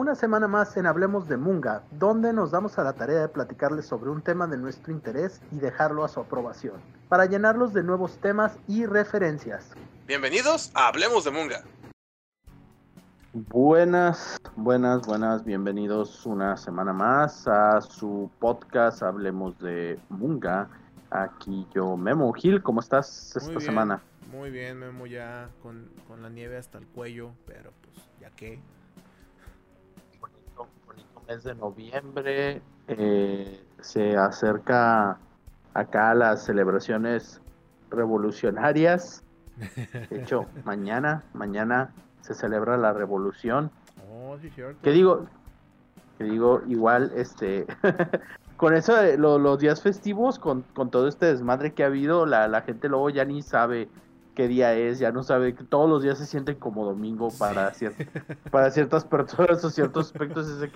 una semana más en Hablemos de Munga, donde nos damos a la tarea de platicarles sobre un tema de nuestro interés y dejarlo a su aprobación, para llenarlos de nuevos temas y referencias. Bienvenidos a Hablemos de Munga. Buenas, buenas, buenas, bienvenidos una semana más a su podcast Hablemos de Munga. Aquí yo, Memo Gil, ¿cómo estás esta semana? Muy bien, Memo, ya con, con la nieve hasta el cuello, pero pues ya que mes de noviembre. Eh, se acerca acá las celebraciones revolucionarias. De hecho, mañana, mañana se celebra la revolución. Oh, que digo, que digo, igual, este, con eso de los días festivos, con, con, todo este desmadre que ha habido, la, la gente luego ya ni sabe qué día es, ya no sabe, que todos los días se sienten como domingo para, para ciertas personas o ciertos aspectos. Es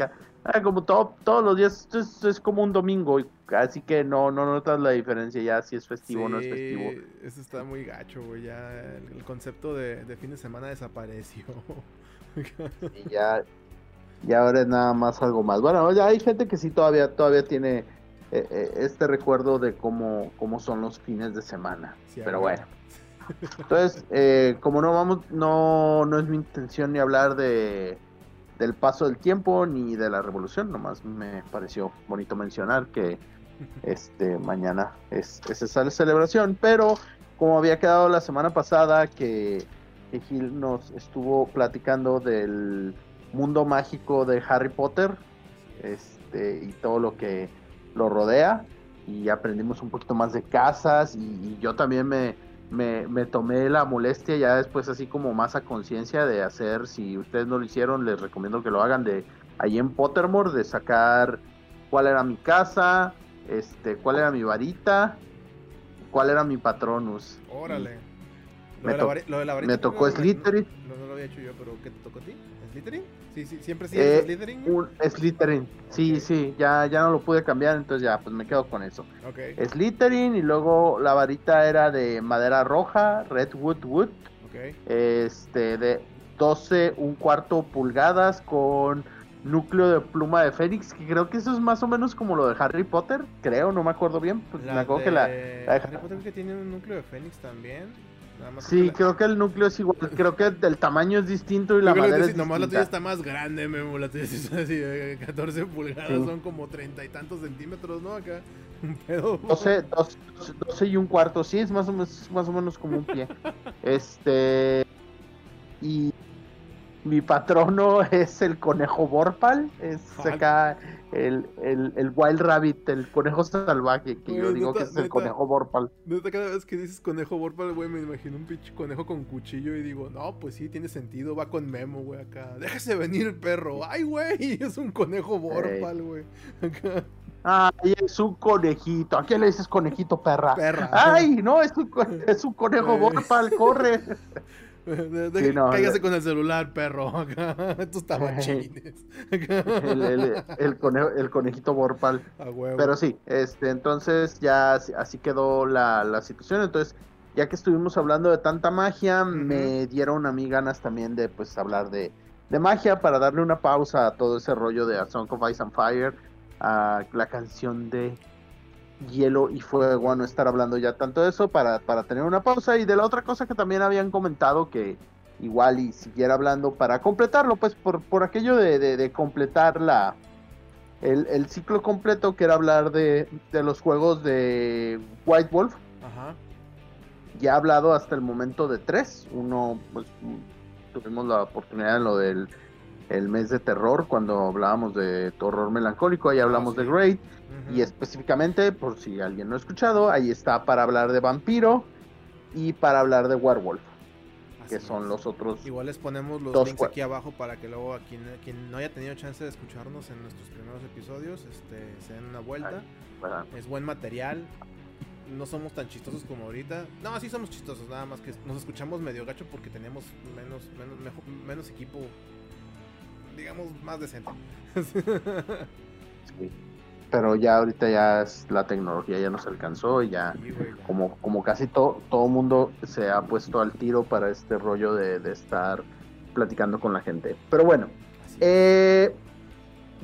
ah, como todo, todos los días esto es, como un domingo, así que no, no notas la diferencia ya si es festivo o no es festivo. Eso está muy gacho, güey, ya el, concepto de, fin de semana desapareció. y ya, ya ahora es nada más algo más. Bueno, ya hay gente que sí todavía, todavía tiene eh, eh, este recuerdo de cómo, cómo son los fines de semana. pero bueno. Entonces, eh, como no vamos, no, no es mi intención ni hablar de del paso del tiempo ni de la revolución, nomás me pareció bonito mencionar que este mañana es, esa celebración, pero como había quedado la semana pasada que, que Gil nos estuvo platicando del mundo mágico de Harry Potter este y todo lo que lo rodea y aprendimos un poquito más de casas y yo también me, me, me, tomé la molestia ya después así como más a conciencia de hacer, si ustedes no lo hicieron, les recomiendo que lo hagan de ahí en Pottermore, de sacar cuál era mi casa, este, cuál era mi varita, cuál era mi patronus. Órale. me, me tocó Slytherin. No, no, lo había hecho yo, pero ¿qué te tocó a ti? ¿Slytherin? Sí, sí, siempre sí eh, Slytherin. Un Slytherin, sí, sí, ya, ya no lo pude cambiar, entonces ya, pues me quedo con eso. Okay. Slytherin y luego la varita era de madera roja, Redwood Wood. Okay. Este, de 12, un cuarto pulgadas con núcleo de pluma de Fénix, que creo que eso es más o menos como lo de Harry Potter, creo, no me acuerdo bien. Pues me acuerdo que la, Harry Potter que tiene un núcleo de Fénix también. Sí, creo que el núcleo es igual. Creo que el tamaño es distinto y la madera es Nomás la tuya está más grande, Memo. La tuya es así, 14 eh, pulgadas, son como treinta y tantos centímetros, ¿no? Acá, un pedo. 12, 12, y un cuarto, sí, es más o menos, más o menos como un pie. este. Y mi patrono es el conejo Borpal. Es acá el, el, el, Wild Rabbit, el conejo salvaje, que yo digo que es el conejo Borpal. cada vez que dices conejo Borpal, güey, me imagino un pinche conejo con cuchillo y digo, no, pues sí, tiene sentido, va con Memo, güey, acá. Déjese venir el perro. Ay, güey, es un conejo Borpal, güey. Acá. Ay, es un conejito. ¿A quién le dices conejito, perra? Perra. Ay, no, es un, es un conejo Borpal, corre. cáigase con el celular, perro. Estos tabachines. el, el, el, conejo, el conejito Borpal. Pero sí, este, entonces ya así quedó la, la, situación. Entonces, ya que estuvimos hablando de tanta magia, me dieron a mí ganas también de pues hablar de, de, magia para darle una pausa a todo ese rollo de A Song of Ice and Fire, a la canción de hielo y fuego a no estar hablando ya tanto de eso para, para tener una pausa. Y de la otra cosa que también habían comentado que igual y siguiera hablando para completarlo pues por, por aquello de, de, completar la el, el, ciclo completo que era hablar de, de los juegos de White Wolf. Ajá. ya he hablado hasta el momento de tres. Uno pues tuvimos la oportunidad en lo del el mes de terror cuando hablábamos de terror melancólico ahí hablamos ah, de Great y específicamente, por si alguien no ha escuchado, ahí está para hablar de vampiro y para hablar de werewolf. que son los otros. Igual les ponemos los links aquí abajo para que luego a quien, no haya tenido chance de escucharnos en nuestros primeros episodios, este, se den una vuelta. es buen material. No somos tan chistosos como ahorita. No, sí somos chistosos, nada más que nos escuchamos medio gacho porque tenemos menos, menos, menos equipo, digamos, más decente. sí pero ya ahorita ya es, la tecnología ya nos alcanzó y ya como, como casi todo todo mundo se ha puesto al tiro para este rollo de, estar platicando con la gente. Pero bueno, Eh,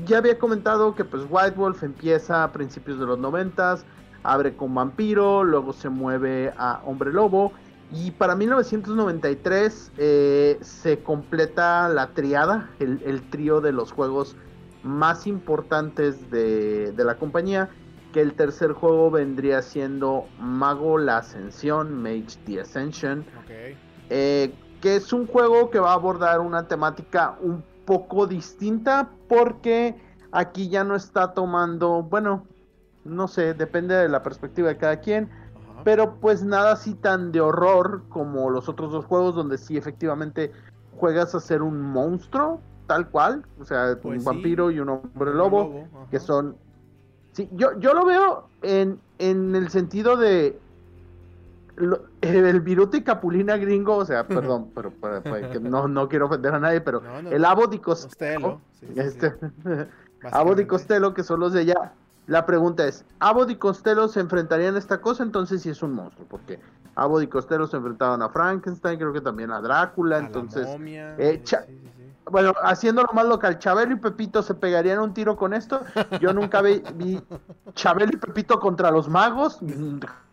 ya había comentado que pues White Wolf empieza a principios de los noventas, abre con vampiro, luego se mueve a hombre lobo y para 1993 eh, se completa la triada, el, trío de los juegos más importantes de, la compañía, que el tercer juego vendría siendo Mago la Ascensión, Mage the Ascension, eh, que es un juego que va a abordar una temática un poco distinta porque aquí ya no está tomando, bueno, no sé, depende de la perspectiva de cada quien, pero pues nada así tan de horror como los otros dos juegos donde sí efectivamente juegas a ser un monstruo, tal cual, o sea, un pues vampiro y un hombre lobo, que son... Sí, yo, yo lo veo en, en el sentido de el viruta y capulina gringo, o sea, perdón, pero, no, no, quiero ofender a nadie, pero el Abo di Costello, este, Costello, que son los de allá. La pregunta es, ¿Abo di Costello se enfrentarían a esta cosa? Entonces sí es un monstruo, porque Abo di Costello se enfrentaban a Frankenstein, creo que también a Drácula, entonces... Eh, bueno, haciéndolo más local, Chabelo y Pepito se pegarían un tiro con esto. Yo nunca vi, vi Chabelo y Pepito contra los magos.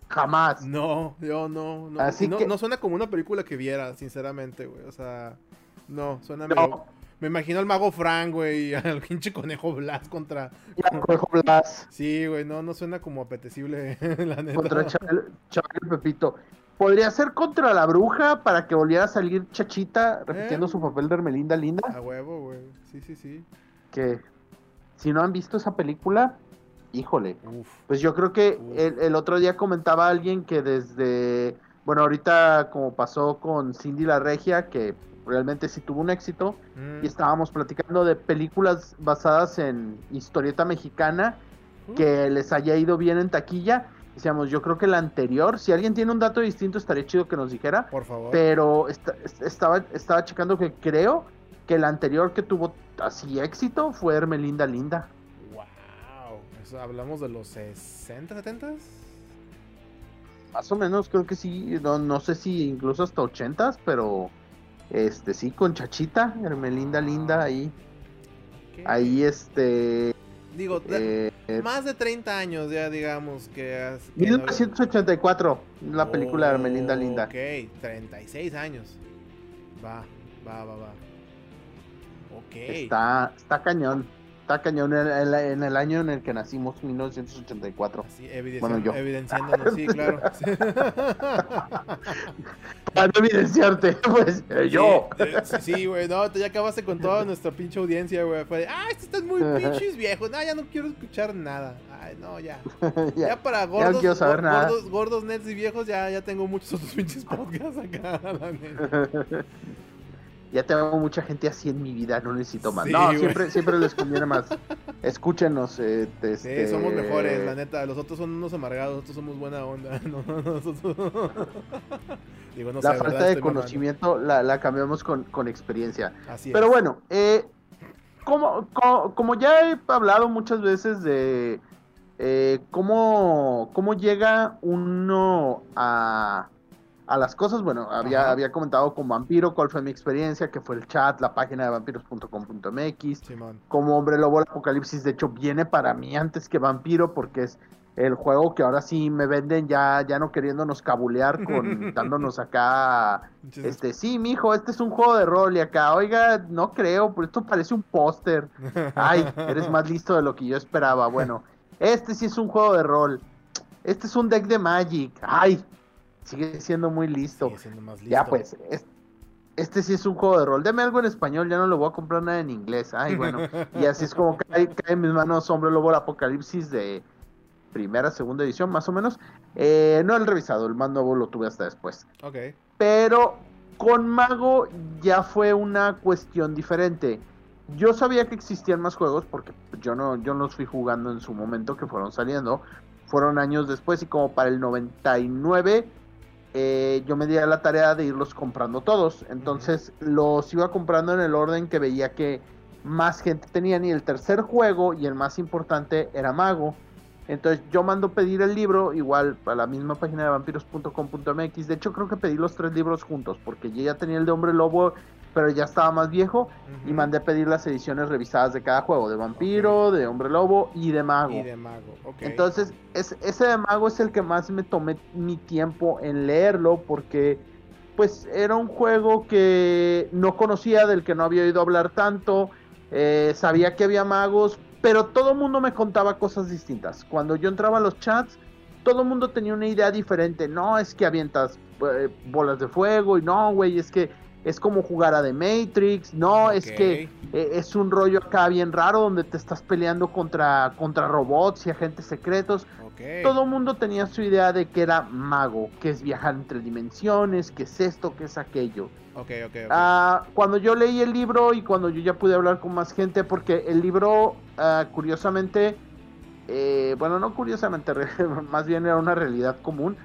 Jamás. No, yo no. No, Así no, no suena como una película que viera, sinceramente, güey. O sea, no, suena Me imagino al mago Frank, güey, y al pinche conejo Blas contra. conejo Blas. Sí, güey, no, no suena como apetecible, la neta. Contra Chabel, y Pepito. Podría ser contra la bruja para que volviera a salir Chachita repitiendo ¿Eh? su papel de Hermelinda Linda. A huevo, güey. Sí, sí, sí. Que si no han visto esa película, híjole, pues yo creo que el, otro día comentaba alguien que desde, bueno, ahorita como pasó con Cindy la Regia, que realmente sí tuvo un éxito, mm. y estábamos platicando de películas basadas en historieta mexicana uh. que les haya ido bien en taquilla. Decíamos, yo creo que la anterior, si alguien tiene un dato distinto, estaría chido que nos dijera. Por favor. Pero estaba, estaba checando que creo que la anterior que tuvo así éxito fue Hermelinda Linda. Pues, hablamos de los 60, 70 Más o menos, creo que sí. No, no sé si incluso hasta 80 pero este sí, con Chachita, Hermelinda Linda ahí. Ahí este. Digo, eh, más de 30 años ya, digamos que. 1984, la película de Hermelinda Linda. Ok, 36 años. Va, va, va, va. Ok. Está, está cañón está cañón en el, año en el que nacimos, 1984. Sí, bueno, yo. evidenciándonos, sí, claro. Para no evidenciarte, pues, eh, yo. Sí, güey, no, ya acabaste con toda nuestra pinche audiencia, güey. Fue de, ah, estos están muy pinches viejos, no, ya no quiero escuchar nada. Ay, no, ya. ya, para gordos, no saber nada. gordos, gordos, nets y viejos, ya, ya tengo muchos otros pinches podcasts acá, la ya tengo mucha gente así en mi vida, no necesito más. no, siempre, siempre les conviene más. Escúchenos. Eh, este... Sí, somos mejores, la neta. Los otros son unos amargados, nosotros somos buena onda. Digo, no la falta de conocimiento la, cambiamos con, experiencia. Así Pero bueno, eh, como, como, ya he hablado muchas veces de eh, cómo, cómo llega uno a a las cosas. Bueno, había, había comentado con Vampiro cuál fue mi experiencia, que fue el chat, la página de vampiros.com.mx. como Hombre Lobo, el Apocalipsis, de hecho, viene para mí antes que Vampiro, porque es el juego que ahora sí me venden ya, ya no queriéndonos cabulear con dándonos acá este sí mijo este es un juego de rol y acá oiga no creo pero esto parece un póster ay eres más listo de lo que yo esperaba bueno este sí es un juego de rol. Este es un deck de Magic. Ay sigue siendo muy listo. Ya pues, este sí es un juego de rol. Deme algo en español, ya no le voy a comprar nada en inglés. Ay, bueno. y así es como cae, en mis manos Hombre Lobo el Apocalipsis de primera, segunda edición, más o menos. Eh, no el revisado, el más nuevo lo tuve hasta después. Ok. Pero con Mago ya fue una cuestión diferente. Yo sabía que existían más juegos porque yo no, yo no los fui jugando en su momento que fueron saliendo. Fueron años después y como para el 99 eh, yo me di a la tarea de irlos comprando todos. Entonces los iba comprando en el orden que veía que más gente tenían. Y el tercer juego y el más importante era Mago. Entonces yo mando pedir el libro, igual a la misma página de vampiros.com.mx. De hecho creo que pedí los tres libros juntos, porque yo ya tenía el de Hombre Lobo, pero ya estaba más viejo y mandé pedir las ediciones revisadas de cada juego, de vampiro, de hombre lobo y de mago. Y de mago, Entonces, ese de mago es el que más me tomé mi tiempo en leerlo porque pues era un juego que no conocía, del que no había oído hablar tanto, eh, sabía que había magos, pero todo el mundo me contaba cosas distintas. Cuando yo entraba a los chats, todo el mundo tenía una idea diferente. No, es que avientas eh, bolas de fuego y no, güey, es que es como jugar a The Matrix, no, es que eh, es un rollo acá bien raro donde te estás peleando contra, contra robots y agentes secretos. Todo el mundo tenía su idea de que era mago, que es viajar entre dimensiones, que es esto, que es aquello. Ah, cuando yo leí el libro y cuando yo ya pude hablar con más gente, porque el libro, ah, curiosamente, eh, bueno, no curiosamente, más bien era una realidad común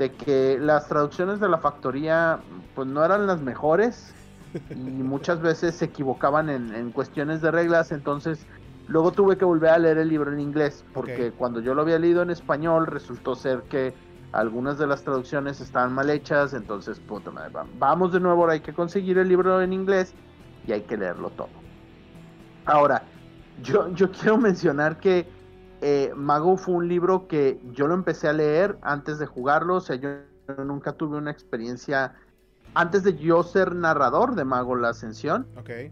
de que las traducciones de la factoría pues no eran las mejores y muchas veces se equivocaban en, cuestiones de reglas, entonces luego tuve que volver a leer el libro en inglés porque cuando yo lo había leído en español resultó ser que algunas de las traducciones estaban mal hechas, entonces puta madre, vamos de nuevo, ahora hay que conseguir el libro en inglés y hay que leerlo todo. Ahora, yo, yo quiero mencionar que eh, Mago fue un libro que yo lo empecé a leer antes de jugarlo, o sea, yo nunca tuve una experiencia, antes de yo ser narrador de Mago La Ascensión,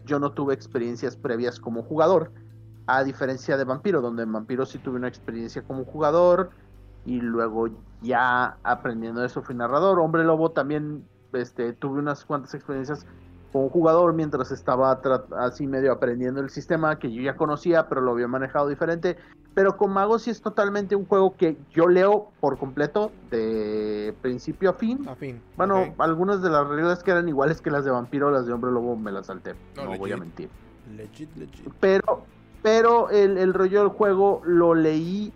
yo no tuve experiencias previas como jugador, a diferencia de Vampiro, donde en Vampiro sí tuve una experiencia como jugador y luego ya aprendiendo eso fui narrador. Hombre Lobo también este, tuve unas cuantas experiencias como jugador mientras estaba así medio aprendiendo el sistema que yo ya conocía, pero lo había manejado diferente. Pero con Mago sí es totalmente un juego que yo leo por completo, de principio a fin. A fin. Bueno, algunas de las reglas que eran iguales que las de Vampiro, las de Hombre Lobo me las salté. No, voy a mentir. Legit, legit. Pero, pero el, el rollo del juego lo leí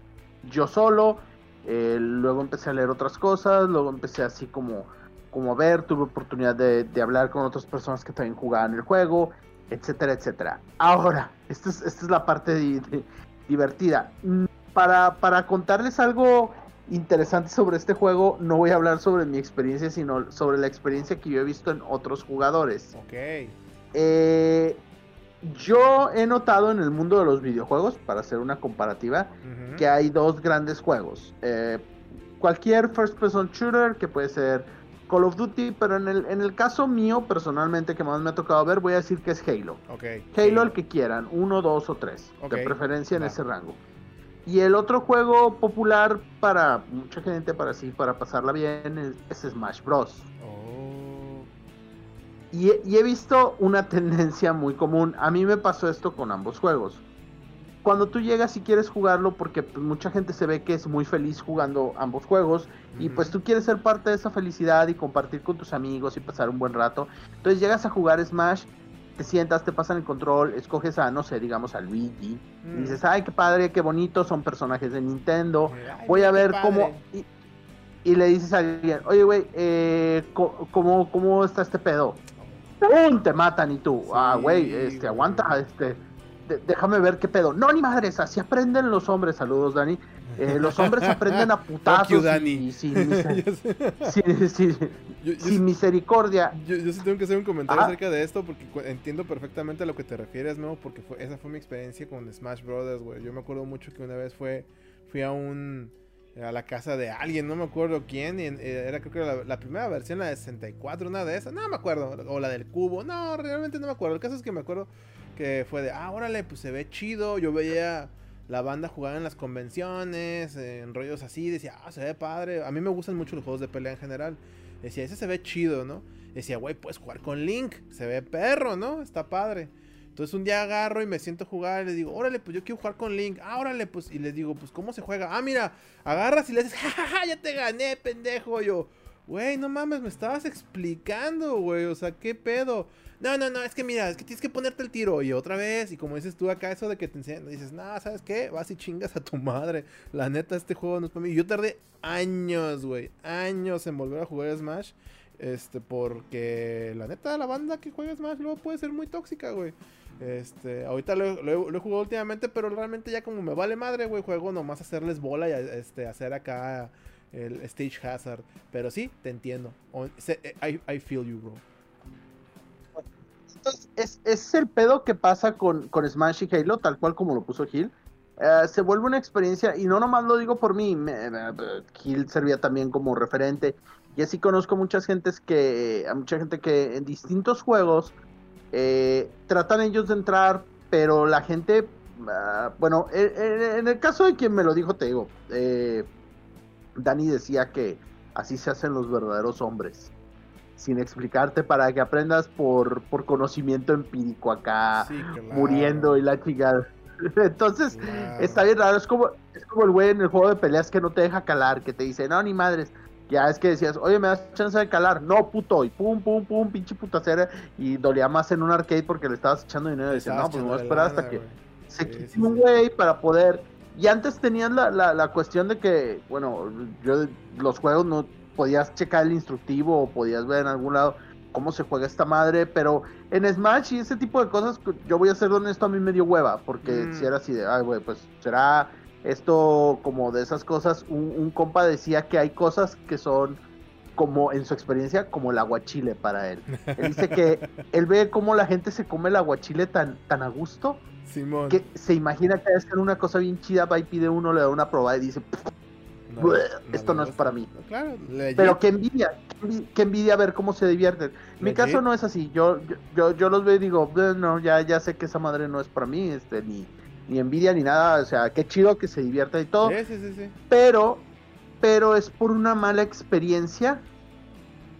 yo solo. Eh, luego empecé a leer otras cosas. Luego empecé así como como ver, tuve oportunidad de, hablar con otras personas que también jugaban el juego, etcétera, etcétera. Ahora, esta es, esta es la parte divertida. Mm, para, para contarles algo interesante sobre este juego, no voy a hablar sobre mi experiencia, sino sobre la experiencia que yo he visto en otros jugadores. Ok. Eh, yo he notado en el mundo de los videojuegos, para hacer una comparativa, que hay dos grandes juegos. Eh, cualquier first person shooter, que puede ser Call of Duty, pero en el, en el caso mío, personalmente, que más me ha tocado ver, voy a decir que es Halo. Halo el que quieran, uno, dos o tres, de preferencia en ese rango. Y el otro juego popular para mucha gente, para sí, para pasarla bien, es, Smash Bros. Oh. Y, y he visto una tendencia muy común. A mí me pasó esto con ambos juegos cuando tú llegas y quieres jugarlo, porque pues, mucha gente se ve que es muy feliz jugando ambos juegos, y pues tú quieres ser parte de esa felicidad y compartir con tus amigos y pasar un buen rato. Entonces llegas a jugar Smash, te sientas, te pasan el control, escoges a, no sé, digamos a Luigi, y mm. dices, ay, qué padre, qué bonito, son personajes de Nintendo, voy a ver cómo... Y, le dices a alguien, oye, güey, eh, ¿cómo, ¿cómo está este pedo? ¡Pum! Te matan y tú, ah, güey, este, aguanta, este déjame ver qué pedo. No, ni madres, así aprenden los hombres. Saludos, Dani. Eh, los hombres aprenden a putazos y, sin, misericordia. Yo, sí tengo que hacer un comentario acerca de esto porque entiendo perfectamente a lo que te refieres, ¿no? Porque esa fue mi experiencia con Smash Brothers, güey. Yo me acuerdo mucho que una vez fue, fui a un a la casa de alguien, no me acuerdo quién, y eh, era creo que la, la, primera versión, la de 64, una de esas, no me acuerdo, o la del cubo, no, realmente no me acuerdo, el caso es que me acuerdo que fue de, ah, órale, pues se ve chido. Yo veía la banda jugar en las convenciones, en rollos así, decía, ah, se ve padre. A mí me gustan mucho los juegos de pelea en general. Decía, ese se ve chido, ¿no? Decía, güey, puedes jugar con Link, se ve perro, ¿no? Está padre. Entonces un día agarro y me siento a jugar y le digo, órale, pues yo quiero jugar con Link. Ah, órale, pues. Y les digo, pues, ¿cómo se juega? Ah, mira, agarras y le dices, jajaja, ya te gané, pendejo. yo, güey, no mames, me estabas explicando, güey. O sea, ¿qué pedo? No, no, no, es que mira, es que tienes que ponerte el tiro y otra vez. Y como dices tú acá, eso de que te enseñan, dices, no, ¿sabes qué? Vas y chingas a tu madre. La neta, este juego no es para mí. Yo tardé años, güey, años en volver a jugar Smash. Este, porque la neta, la banda que juega Smash luego puede ser muy tóxica, güey. Este, ahorita lo, he jugado últimamente, pero realmente ya como me vale madre, güey, juego nomás hacerles bola y este, hacer acá el stage hazard. Pero sí, te entiendo. I feel you, bro. Entonces, es, es el pedo que pasa con, con Smash y Halo, tal cual como lo puso Gil. Eh, se vuelve una experiencia, y no nomás lo digo por mí, me, Gil servía también como referente, y así conozco muchas gentes que, a mucha gente que en distintos juegos eh, tratan ellos de entrar, pero la gente, ah, bueno, en, el caso de quien me lo dijo, te digo, eh, Dani decía que así se hacen los verdaderos hombres sin explicarte para que aprendas por, por conocimiento empírico acá, muriendo y la chingada. Entonces, está bien raro. Es como, es como el güey en el juego de peleas que no te deja calar, que te dice, no, ni madres. Ya es que decías, oye, me das chance de calar. No, puto. Y pum, pum, pum, pinche putacera. Y dolía más en un arcade porque le estabas echando dinero. Y decías, no, pues me voy a esperar hasta que se quite un güey para poder. Y antes tenías la, la, la cuestión de que, bueno, yo los juegos no podías checar el instructivo o podías ver en algún lado cómo se juega esta madre, pero en Smash y ese tipo de cosas, yo voy a ser honesto, a mí me dio hueva, porque si era así de, ay, güey, pues será esto como de esas cosas. Un, compa decía que hay cosas que son como en su experiencia como el aguachile para él. Él dice que él ve cómo la gente se come el aguachile tan, tan a gusto que se imagina que es una cosa bien chida, va y pide uno, le da una prueba y dice, esto no es para mí. Pero que envidia, que envidia ver cómo se divierten. Mi caso no es así. Yo, yo, yo los veo y digo, no, ya, ya sé que esa madre no es para mí, este, ni, ni envidia ni nada. O sea, qué chido que se divierta y todo. pero, pero es por una mala experiencia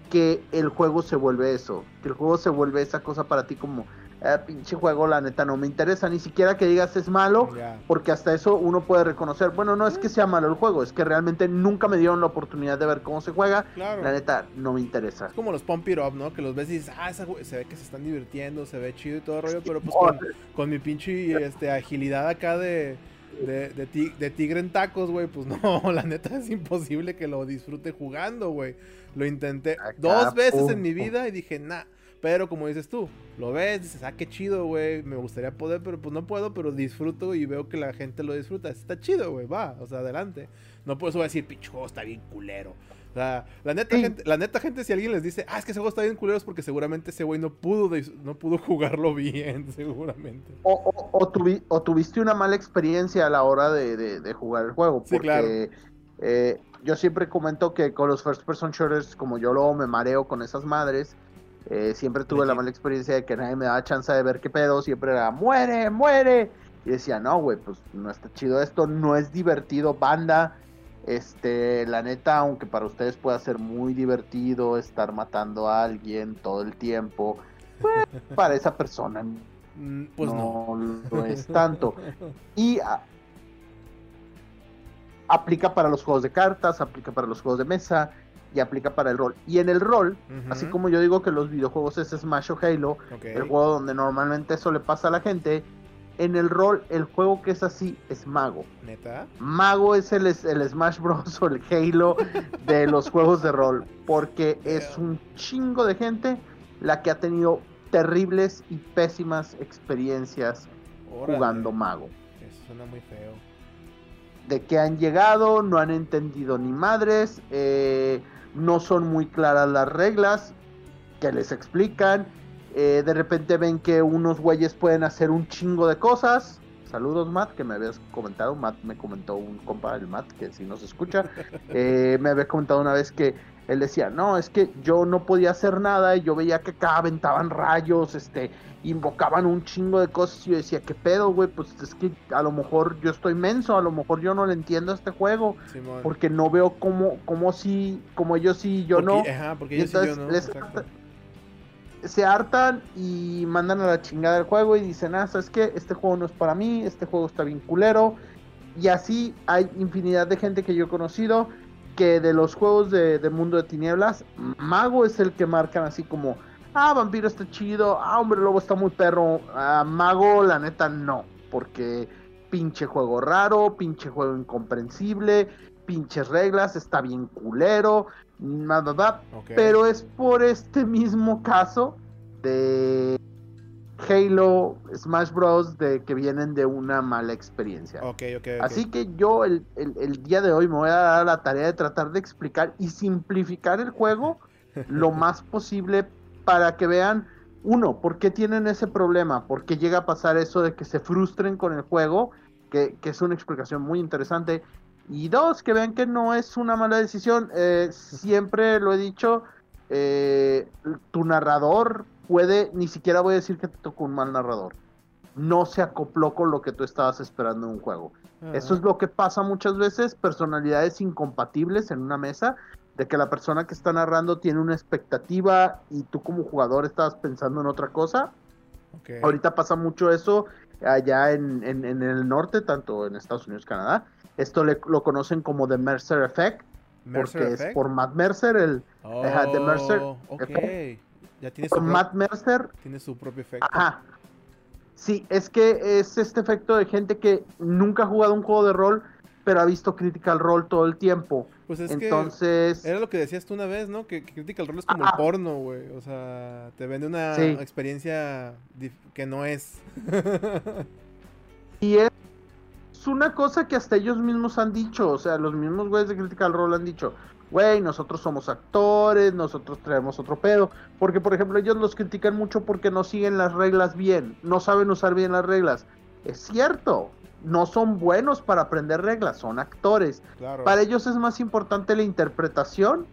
que el juego se vuelve eso. Que el juego se vuelve esa cosa para ti como eh, pinche juego, la neta, no me interesa. Ni siquiera que digas es malo, porque hasta eso uno puede reconocer, bueno, no es que sea malo el juego, es que realmente nunca me dieron la oportunidad de ver cómo se juega. La neta, no me interesa. Es como los Pump It Up, ¿no? Que los ves y dices, ah, se ve que se están divirtiendo, se ve chido y todo el rollo, pero pues con, mi pinche este, agilidad acá de... De, de, tigre en tacos, güey, pues no, la neta es imposible que lo disfrute jugando, güey. Lo intenté dos veces en mi vida y dije, nah, pero como dices tú, lo ves, dices, ah, qué chido, güey, me gustaría poder, pero pues no puedo, pero disfruto y veo que la gente lo disfruta. Está chido, güey, va, o sea, adelante. No puedo decir, picho, está bien culero. O sea, la neta, gente, la neta gente, si alguien les dice, ah, es que ese juego está bien culero, es porque seguramente ese güey no pudo, no pudo jugarlo bien, seguramente. O, o, tuviste una mala experiencia a la hora de, jugar el juego. Porque, sí, claro. Eh, yo siempre comento que con los first person shooters, como yo luego me mareo con esas madres, eh, siempre tuve la mala experiencia de que nadie me daba chance de ver qué pedo, siempre era muere, muere. Y decía, no, güey, pues no está chido esto, no es divertido, banda. Este, la neta, aunque para ustedes pueda ser muy divertido estar matando a alguien todo el tiempo, pues, para esa persona mm, pues no, lo es tanto. Y aplica para los juegos de cartas, aplica para los juegos de mesa, y aplica para el rol. Y en el rol, así como yo digo que los videojuegos es Smash o Halo, el juego donde normalmente eso le pasa a la gente, en el rol, el juego que es así es Mago. ¿Neta? Mago es el, el Smash Bros. o el Halo de los juegos de rol, porque es un chingo de gente la que ha tenido terribles y pésimas experiencias jugando Mago. Eso suena muy feo. De que han llegado, no han entendido ni madres, eh, no son muy claras las reglas que les explican. Eh, de repente ven que unos güeyes pueden hacer un chingo de cosas. Saludos, Matt, que me habías comentado. Matt me comentó un compa, el Matt, que si nos escucha, eh, me había comentado una vez que él decía, no, es que yo no podía hacer nada y yo veía que acá aventaban rayos, este, invocaban un chingo de cosas y yo decía, ¿qué pedo, güey? Pues es que a lo mejor yo estoy menso, a lo mejor yo no le entiendo a este juego, porque no veo cómo, cómo sí, como ellos sí, yo no. Ajá, porque ellos sí, yo no. se hartan y mandan a la chingada el juego y dicen, ah, ¿sabes qué? Este juego no es para mí, este juego está bien culero. Y así hay infinidad de gente que yo he conocido que de los juegos de, Mundo de Tinieblas, Mago es el que marcan así como, ah, Vampiro está chido, ah, Hombre Lobo está muy perro, ah, Mago la neta no, porque pinche juego raro, pinche juego incomprensible, pinches reglas, está bien culero, nada, pero es por este mismo caso de Halo, Smash Bros. de que vienen de una mala experiencia. Así que yo el, día de hoy me voy a dar la tarea de tratar de explicar y simplificar el juego lo más posible para que vean uno, ¿por qué tienen ese problema? ¿Por qué llega a pasar eso de que se frustren con el juego? Que, es una explicación muy interesante. Y dos, que vean que no es una mala decisión. Eh, siempre lo he dicho, eh, tu narrador puede, ni siquiera voy a decir que te tocó un mal narrador. No se acopló con lo que tú estabas esperando en un juego. Eso es lo que pasa muchas veces, personalidades incompatibles en una mesa, de que la persona que está narrando tiene una expectativa y tú como jugador estabas pensando en otra cosa. Ahorita pasa mucho eso allá en, el norte, tanto en Estados Unidos Canadá. Esto lo conocen como The Mercer Effect, porque es por Matt Mercer, el The Mercer oh, okay. Ya tiene su Matt Mercer. Tiene su propio efecto. Ajá. Sí, es que es este efecto de gente que nunca ha jugado un juego de rol, pero ha visto Critical Role todo el tiempo. Pues es Entonces... era lo que decías tú una vez, ¿no? Que, Critical Role es como el porno, güey. O sea, te vende una experiencia que no es. y es una cosa que hasta ellos mismos han dicho. O sea, los mismos güeyes de Critical Role han dicho güey, nosotros somos actores, nosotros traemos otro pedo. Porque, por ejemplo, ellos los critican mucho porque no siguen las reglas bien, no saben usar bien las reglas. Es cierto, no son buenos para aprender reglas, son actores. Para ellos es más importante la interpretación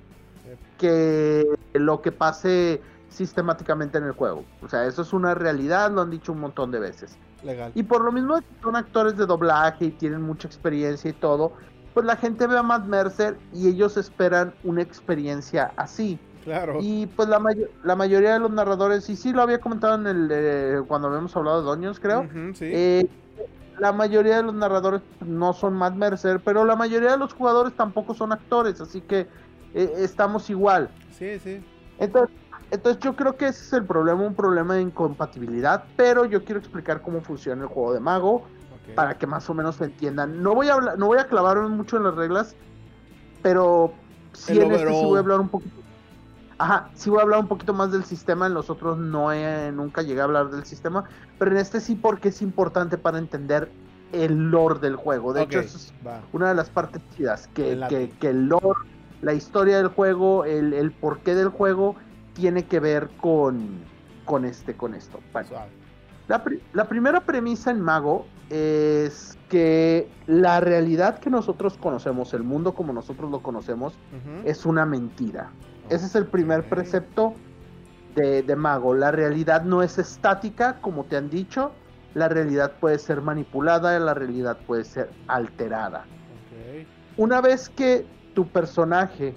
que lo que pase sistemáticamente en el juego. O sea, eso es una realidad, lo han dicho un montón de veces. Legal. Y por lo mismo son actores de doblaje y tienen mucha experiencia y todo, pues la gente ve a Matt Mercer y ellos esperan una experiencia así. Claro. Y pues la, la mayoría de los narradores, y sí lo había comentado en el eh, cuando habíamos hablado de Doños, creo. Eh, la mayoría de los narradores no son Matt Mercer, pero la mayoría de los jugadores tampoco son actores, así que eh, estamos igual. Sí, sí. Entonces, entonces yo creo que ese es el problema, un problema de incompatibilidad, pero yo quiero explicar cómo funciona el juego de mago para que más o menos se entiendan. No voy a hablar, no voy a clavar mucho en las reglas, pero sí en este sí voy a hablar un poquito. Ajá, sí voy a hablar un poquito más del sistema, en los otros no he, nunca llegué a hablar del sistema, pero en este sí porque es importante para entender el lore del juego. De hecho, es una de las partes chidas, que, que, que, el lore, la historia del juego, el, el porqué del juego, tiene que ver con, con este, con esto. la, la primera premisa en Mago es que la realidad que nosotros conocemos, el mundo como nosotros lo conocemos, es una mentira. Ese es el primer precepto de, Mago. La realidad no es estática, como te han dicho. La realidad puede ser manipulada, la realidad puede ser alterada. Una vez que tu personaje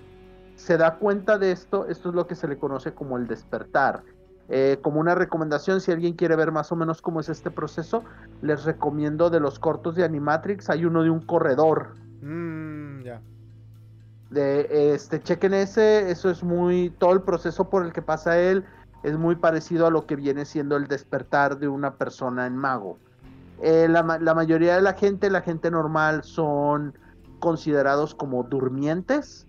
se da cuenta de esto, esto es lo que se le conoce como el despertar. Eh, como una recomendación, si alguien quiere ver más o menos cómo es este proceso, les recomiendo de los cortos de Animatrix, hay uno de un corredor. Mm, ya. De este, chequen ese, eso es muy, todo el proceso por el que pasa él es muy parecido a lo que viene siendo el despertar de una persona en mago. Eh, la, la mayoría de la gente, la gente normal, son considerados como durmientes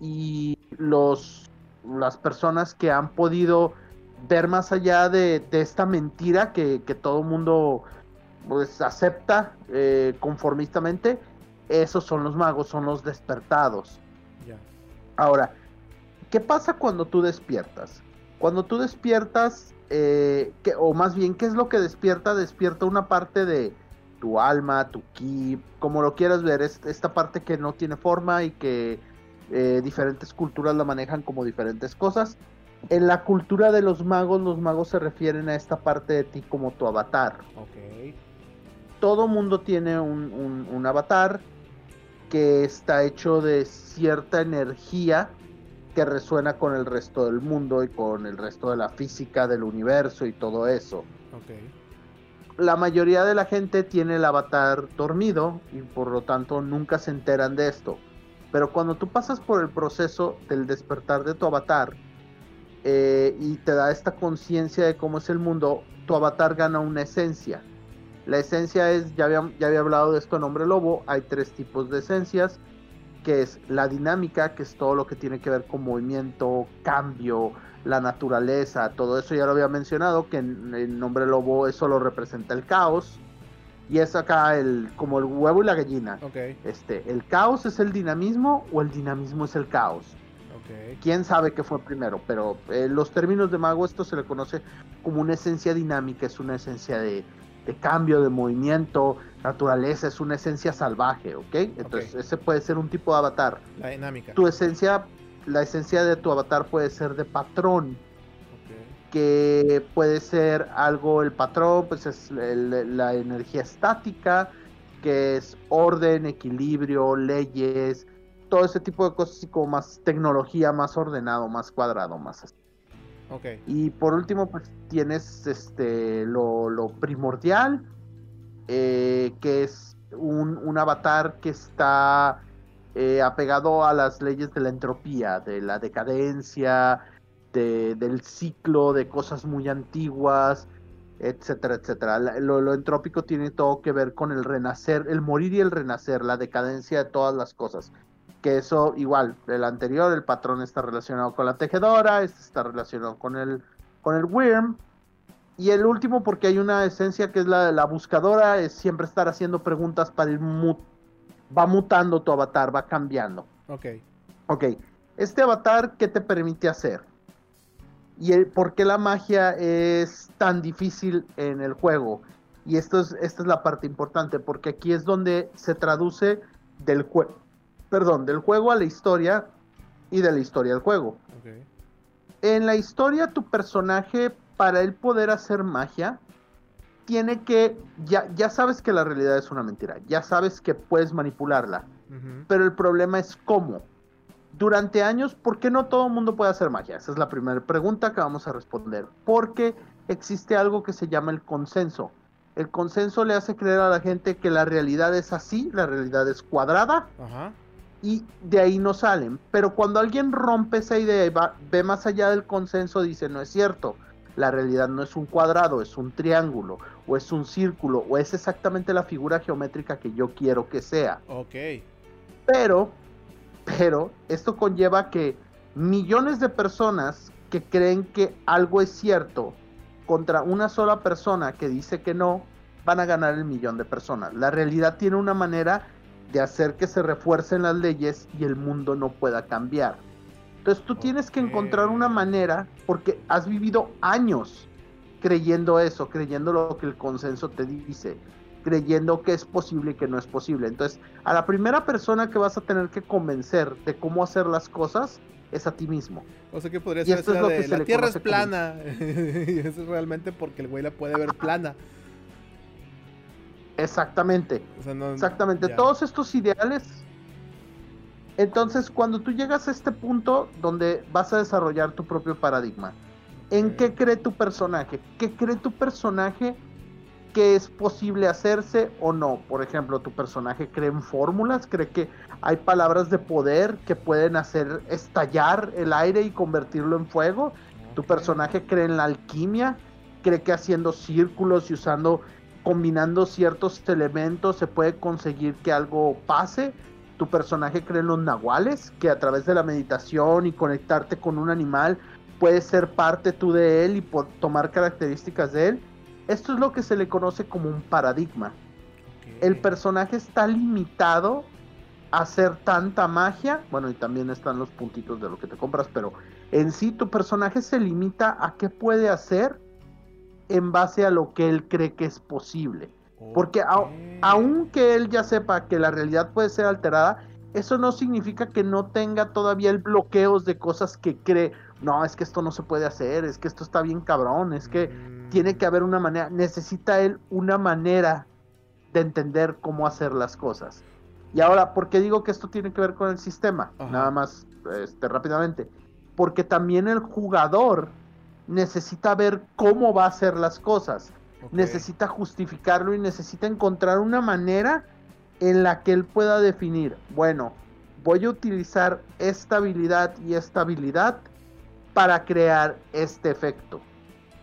y los las personas que han podido ver más allá de, esta mentira que, que todo mundo pues acepta eh, conformistamente, esos son los magos, son los despertados. Ahora, ¿qué pasa cuando tú despiertas? Cuando tú despiertas, eh, o más bien, ¿qué es lo que despierta? Despierta una parte de tu alma, tu ki, como lo quieras ver, es esta parte que no tiene forma y que eh, diferentes culturas la manejan como diferentes cosas. En la cultura de los magos, los magos se refieren a esta parte de ti como tu avatar. Ok. Todo mundo tiene un, avatar que está hecho de cierta energía que resuena con el resto del mundo y con el resto de la física del universo y todo eso. La mayoría de la gente tiene el avatar dormido y por lo tanto nunca se enteran de esto. Pero cuando tú pasas por el proceso del despertar de tu avatar, eh, y te da esta conciencia de cómo es el mundo, tu avatar gana una esencia. La esencia es, ya había, ya había hablado de esto en Hombre Lobo, hay tres tipos de esencias, que es la dinámica, que es todo lo que tiene que ver con movimiento, cambio, la naturaleza, todo eso ya lo había mencionado, que en, en Hombre Lobo eso lo representa el caos. Y es acá el, como el huevo y la gallina. Este, el caos es el dinamismo o el dinamismo es el caos. Quién sabe qué fue primero, pero en eh, los términos de mago esto se le conoce como una esencia dinámica, es una esencia de, cambio, de movimiento, naturaleza, es una esencia salvaje, ¿ok? Entonces ese puede ser un tipo de avatar. La dinámica. Tu esencia, la esencia de tu avatar puede ser de patrón. Que puede ser algo, el patrón, pues es la energía estática, que es orden, equilibrio, leyes, todo ese tipo de cosas, y como más tecnología, más ordenado, más cuadrado, más así. Okay. Y por último, pues tienes este lo, primordial, eh, que es un, avatar que está eh, apegado a las leyes de la entropía, de la decadencia, del ciclo de cosas muy antiguas, etcétera, etcétera. Lo, lo, entrópico tiene todo que ver con el renacer, el morir y el renacer, la decadencia de todas las cosas. Que eso, igual, el anterior, el patrón está relacionado con la tejedora, este está relacionado con el, con el worm. Y el último, porque hay una esencia que es la de la buscadora, es siempre estar haciendo preguntas para ir va mutando tu avatar, va cambiando. Ok. Ok. Este avatar, ¿qué te permite hacer? Y el, por qué la magia es tan difícil en el juego. Y esto es, esta es la parte importante, porque aquí es donde se traduce del juego, perdón, del juego a la historia y de la historia al juego. En la historia, tu personaje, para él poder hacer magia, tiene que, ya, ya sabes que la realidad es una mentira, ya sabes que puedes manipularla, pero el problema es cómo durante años, ¿por qué no todo el mundo puede hacer magia? Esa es la primera pregunta que vamos a responder. Porque existe algo que se llama el consenso. El consenso le hace creer a la gente que la realidad es así, la realidad es cuadrada, y de ahí no salen. Pero cuando alguien rompe esa idea y va, ve más allá del consenso, dice, no es cierto, la realidad no es un cuadrado, es un triángulo, o es un círculo, o es exactamente la figura geométrica que yo quiero que sea. Ok. Pero pero esto conlleva que millones de personas que creen que algo es cierto contra una sola persona que dice que no, van a ganar el millón de personas. La realidad tiene una manera de hacer que se refuercen las leyes y el mundo no pueda cambiar. Entonces tú tienes que encontrar una manera, porque has vivido años creyendo eso, creyendo lo que el consenso te dice creyendo que es posible y que no es posible. Entonces, a la primera persona que vas a tener que convencer de cómo hacer las cosas es a ti mismo. O sea que podría ser eso de, la Tierra es plana. y eso es realmente porque el güey la puede ver plana. Exactamente. Exactamente. Todos estos ideales. Entonces, cuando tú llegas a este punto donde vas a desarrollar tu propio paradigma, ¿en qué cree tu personaje? ¿Qué cree tu personaje? Que es posible hacerse o no. Por ejemplo, tu personaje cree en fórmulas, cree que hay palabras de poder que pueden hacer estallar el aire y convertirlo en fuego. Tu personaje cree en la alquimia, cree que haciendo círculos y usando, combinando ciertos elementos se puede conseguir que algo pase. Tu personaje cree en los nahuales, que a través de la meditación y conectarte con un animal puedes ser parte tú de él y tomar características de él esto es lo que se le conoce como un paradigma. El personaje está limitado a hacer tanta magia, bueno, y también están los puntitos de lo que te compras, pero en sí tu personaje se limita a qué puede hacer en base a lo que él cree que es posible. Porque aunque él ya sepa que la realidad puede ser alterada, eso no significa que no tenga todavía el bloqueos de cosas que cree, no, es que esto no se puede hacer, es que esto está bien cabrón, es que mm. Tiene que haber una manera, necesita él una manera de entender cómo hacer las cosas. Y ahora, ¿por qué digo que esto tiene que ver con el sistema? Nada más, este, rápidamente. Porque también el jugador necesita ver cómo va a hacer las cosas. Necesita justificarlo y necesita encontrar una manera en la que él pueda definir, bueno, voy a utilizar esta habilidad y esta habilidad para crear este efecto.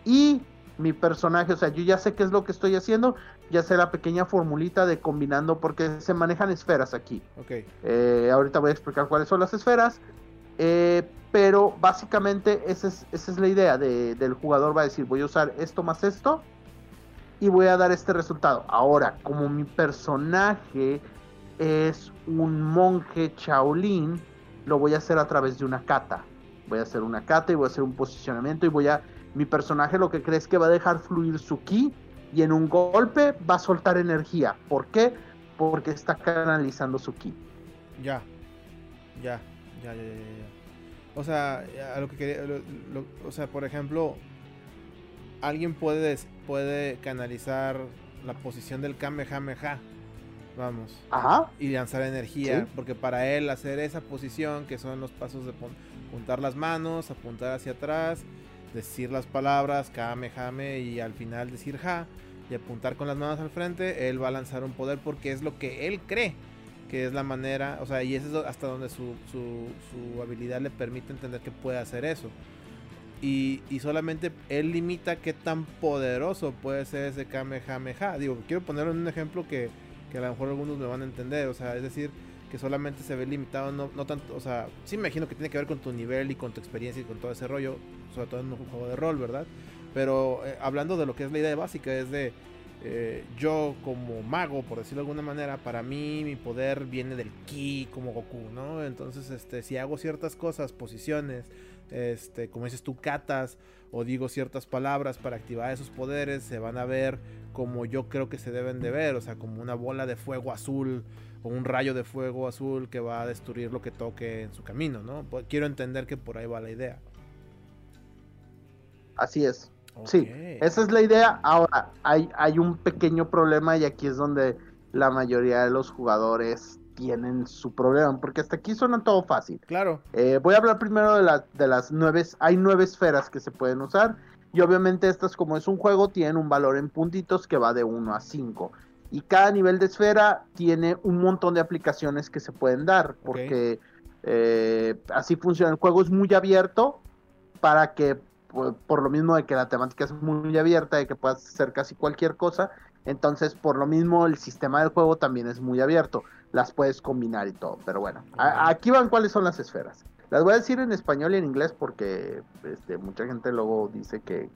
Y mi personaje, o sea, yo ya sé qué es lo que estoy haciendo, ya sé la pequeña formulita de combinando, porque se manejan esferas aquí. Okay. Eh, ahorita voy a explicar cuáles son las esferas. Eh, pero básicamente esa es, esa es la idea del jugador. Va a decir, voy a usar esto más esto y voy a dar este resultado. Ahora, como mi personaje es un monje Shaolin, lo voy a hacer a través de una kata. Voy a hacer una kata y voy a hacer un posicionamiento y voy a... Mi personaje lo que cree es que va a dejar fluir su ki y en un golpe va a soltar energía. ¿Por qué? Porque está canalizando su ki. Ya, ya, ya, ya, ya. O sea, a lo que quería, o sea, por ejemplo, alguien puede, puede canalizar la posición del Kamehameha, vamos, Ajá. y lanzar energía, porque para él hacer esa posición, que son los pasos de apuntar las manos, apuntar hacia atrás, decir las palabras Kamehame y al final decir Ja, y apuntar con las manos al frente, él va a lanzar un poder porque es lo que él cree que es la manera, o sea, y eso es hasta donde su, su, habilidad le permite entender que puede hacer eso. Y, y, solamente él limita qué tan poderoso puede ser ese Kamehameha. Digo, quiero ponerlo en un ejemplo que, que a lo mejor algunos me van a entender, o sea, es decir, que solamente se ve limitado, no, no tanto, o sea, sí me imagino que tiene que ver con tu nivel y con tu experiencia y con todo ese rollo, sobre todo en un juego de rol, ¿verdad? Pero eh, hablando de lo que es la idea básica, es de eh, yo como mago, por decirlo de alguna manera, para mí mi poder viene del ki como Goku, ¿no? Entonces, este, si hago ciertas cosas, posiciones, este, como dices tú, catas, o digo ciertas palabras para activar esos poderes, se van a ver como yo creo que se deben de ver, o sea, como una bola de fuego azul un rayo de fuego azul que va a destruir lo que toque en su camino, ¿no? Quiero entender que por ahí va la idea. Así es. Sí, esa es la idea. Ahora, hay, hay un pequeño problema y aquí es donde la mayoría de los jugadores tienen su problema, porque hasta aquí suena todo fácil. Claro. Eh, voy a hablar primero de, de las nueve, hay nueve esferas que se pueden usar y obviamente estas como es un juego tienen un valor en puntitos que va de 1 a 5 y cada nivel de esfera tiene un montón de aplicaciones que se pueden dar porque eh, así funciona. El juego es muy abierto para que por, lo mismo de que la temática es muy abierta, de que puedas hacer casi cualquier cosa, entonces por lo mismo el sistema del juego también es muy abierto, las puedes combinar y todo, pero bueno, aquí van cuáles son las esferas. Las voy a decir en español y en inglés porque este, mucha gente luego dice que,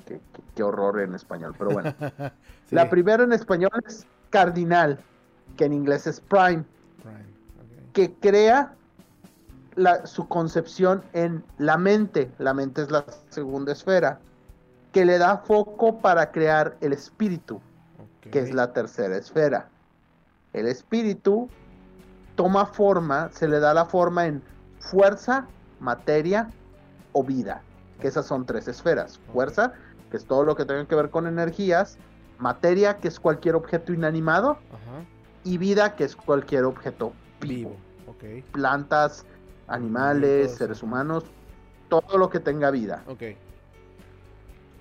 que, horror en español, pero bueno. La primera en español es cardinal, que en inglés es prime, que crea su concepción en la mente, la mente es la segunda esfera, que le da foco para crear el espíritu, que es la tercera esfera. El espíritu toma forma, se le da la forma en fuerza, materia o vida, que esas son tres esferas. Fuerza, que es todo lo que tenga que ver con energías, materia, que es cualquier objeto inanimado, y vida, que es cualquier objeto vivo. Plantas, animales, seres humanos, todo lo que tenga vida.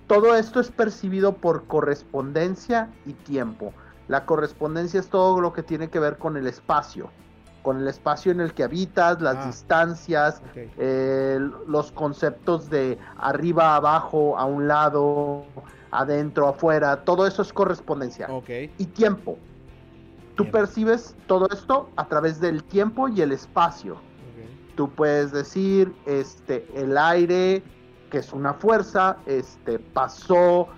Todo esto es percibido por correspondencia y tiempo. La correspondencia es todo lo que tiene que ver con el espacio, con el espacio en el que habitas, las ah. distancias, los conceptos de arriba, abajo, a un lado, adentro, afuera, todo eso es correspondencia. Y tiempo. Tú percibes todo esto a través del tiempo y el espacio. Tú puedes decir, este, el aire, que es una fuerza, este, pasó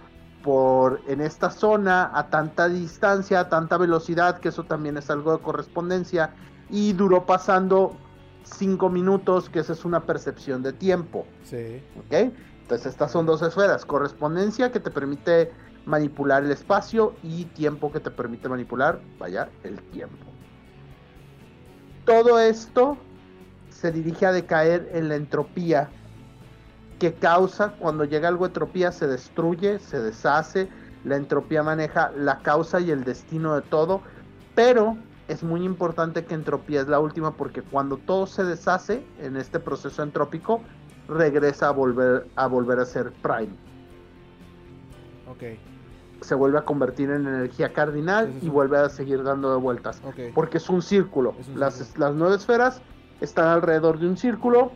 por en esta zona a tanta distancia, a tanta velocidad, que eso también es algo de correspondencia, y duró pasando cinco minutos, que esa es una percepción de tiempo. Sí. ¿Ok? Entonces estas son dos esferas, correspondencia que te permite manipular el espacio y tiempo que te permite manipular, vaya, el tiempo. Todo esto se dirige a decaer en la entropía que causa cuando llega algo entropía se destruye, se deshace, la entropía maneja la causa y el destino de todo, pero es muy importante que entropía es la última porque cuando todo se deshace en este proceso entrópico regresa a volver a volver a ser prime. Ok. Se vuelve a convertir en energía cardinal y vuelve a seguir dando de vueltas. Porque es un círculo. las, las nueve esferas están alrededor de un círculo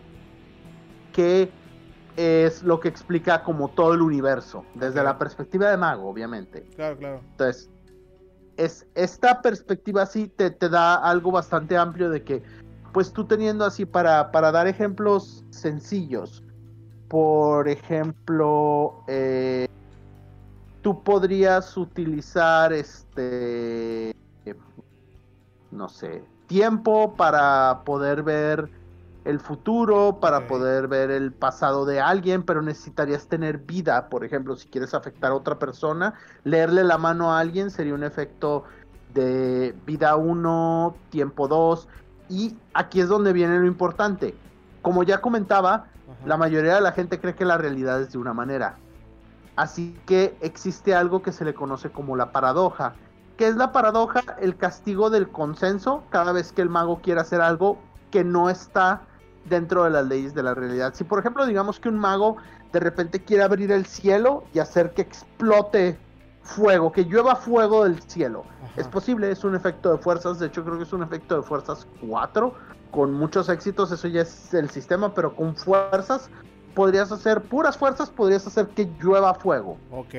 que es lo que explica como todo el universo, desde la perspectiva de mago, obviamente. Claro, claro. Entonces, es, esta perspectiva sí te, da algo bastante amplio de que, pues tú teniendo así para, para dar ejemplos sencillos, por ejemplo, eh, tú podrías utilizar este, no sé, tiempo para poder ver el futuro, para poder ver el pasado de alguien, pero necesitarías tener vida, por ejemplo, si quieres afectar a otra persona, leerle la mano a alguien sería un efecto de vida 1, tiempo 2, y aquí es donde viene lo importante. Como ya comentaba, la mayoría de la gente cree que la realidad es de una manera. Así que existe algo que se le conoce como la paradoja. ¿Qué es la paradoja? El castigo del consenso cada vez que el mago quiere hacer algo que no está dentro de las leyes de la realidad. Si por ejemplo digamos que un mago de repente quiere abrir el cielo y hacer que explote fuego, que llueva fuego del cielo. Es posible, es un efecto de fuerzas, de hecho creo que es un efecto de fuerzas 4, con muchos éxitos, eso ya es el sistema, pero con fuerzas podrías hacer, puras fuerzas, podrías hacer que llueva fuego. Ok.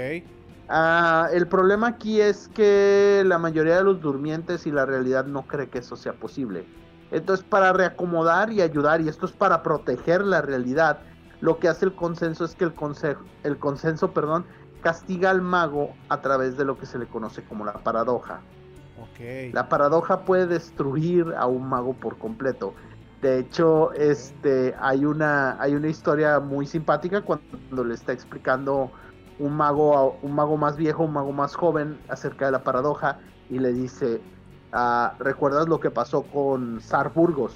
Ah, el problema aquí es que la mayoría de los durmientes y la realidad no cree que eso sea posible. Entonces, para reacomodar y ayudar, y esto es para proteger la realidad, lo que hace el consenso es que el, consejo, el consenso perdón, castiga al mago a través de lo que se le conoce como la paradoja. Okay. La paradoja puede destruir a un mago por completo. De hecho, este, hay una, hay una historia muy simpática cuando le está explicando un mago, un mago más viejo, un mago más joven acerca de la paradoja y le dice, ah, ¿recuerdas lo que pasó con Zar Burgos?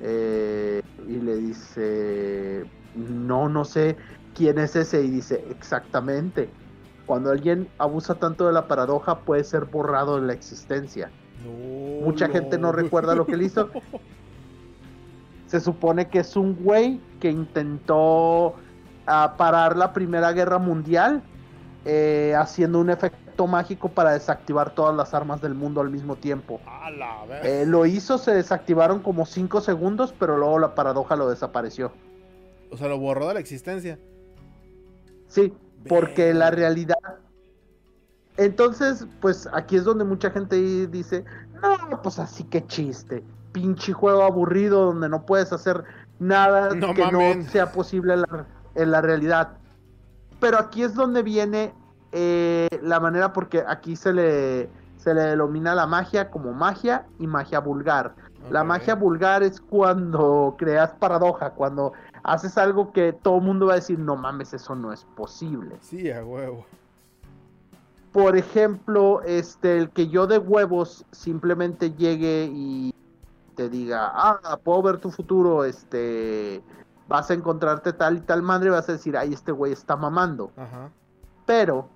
Eh, y le dice, no, no sé quién es ese y dice, exactamente. Cuando alguien abusa tanto de la paradoja puede ser borrado de la existencia. Mucha gente no recuerda lo que él hizo. Se supone que es un güey que intentó ah, parar la Primera Guerra Mundial eh, haciendo un efecto mágico para desactivar todas las armas del mundo al mismo tiempo. Eh, lo hizo, se desactivaron como 5 segundos, pero luego la paradoja lo desapareció. O sea, lo borró de la existencia. Sí, porque la realidad... Entonces, pues aquí es donde mucha gente dice, no, pues así que chiste pinche juego aburrido donde no puedes hacer nada que no sea posible en la, realidad. Pero aquí es donde viene eh, la manera, porque aquí se le, se le denomina la magia como magia y magia vulgar. La magia vulgar es cuando creas paradoja, cuando haces algo que todo el mundo va a decir, no mames, eso no es posible. Sí, a huevo. Por ejemplo, este, el que yo de huevos simplemente llegue y te diga, ah, puedo ver tu futuro, este, vas a encontrarte tal y tal madre, vas a decir, ay, este güey está mamando. Pero,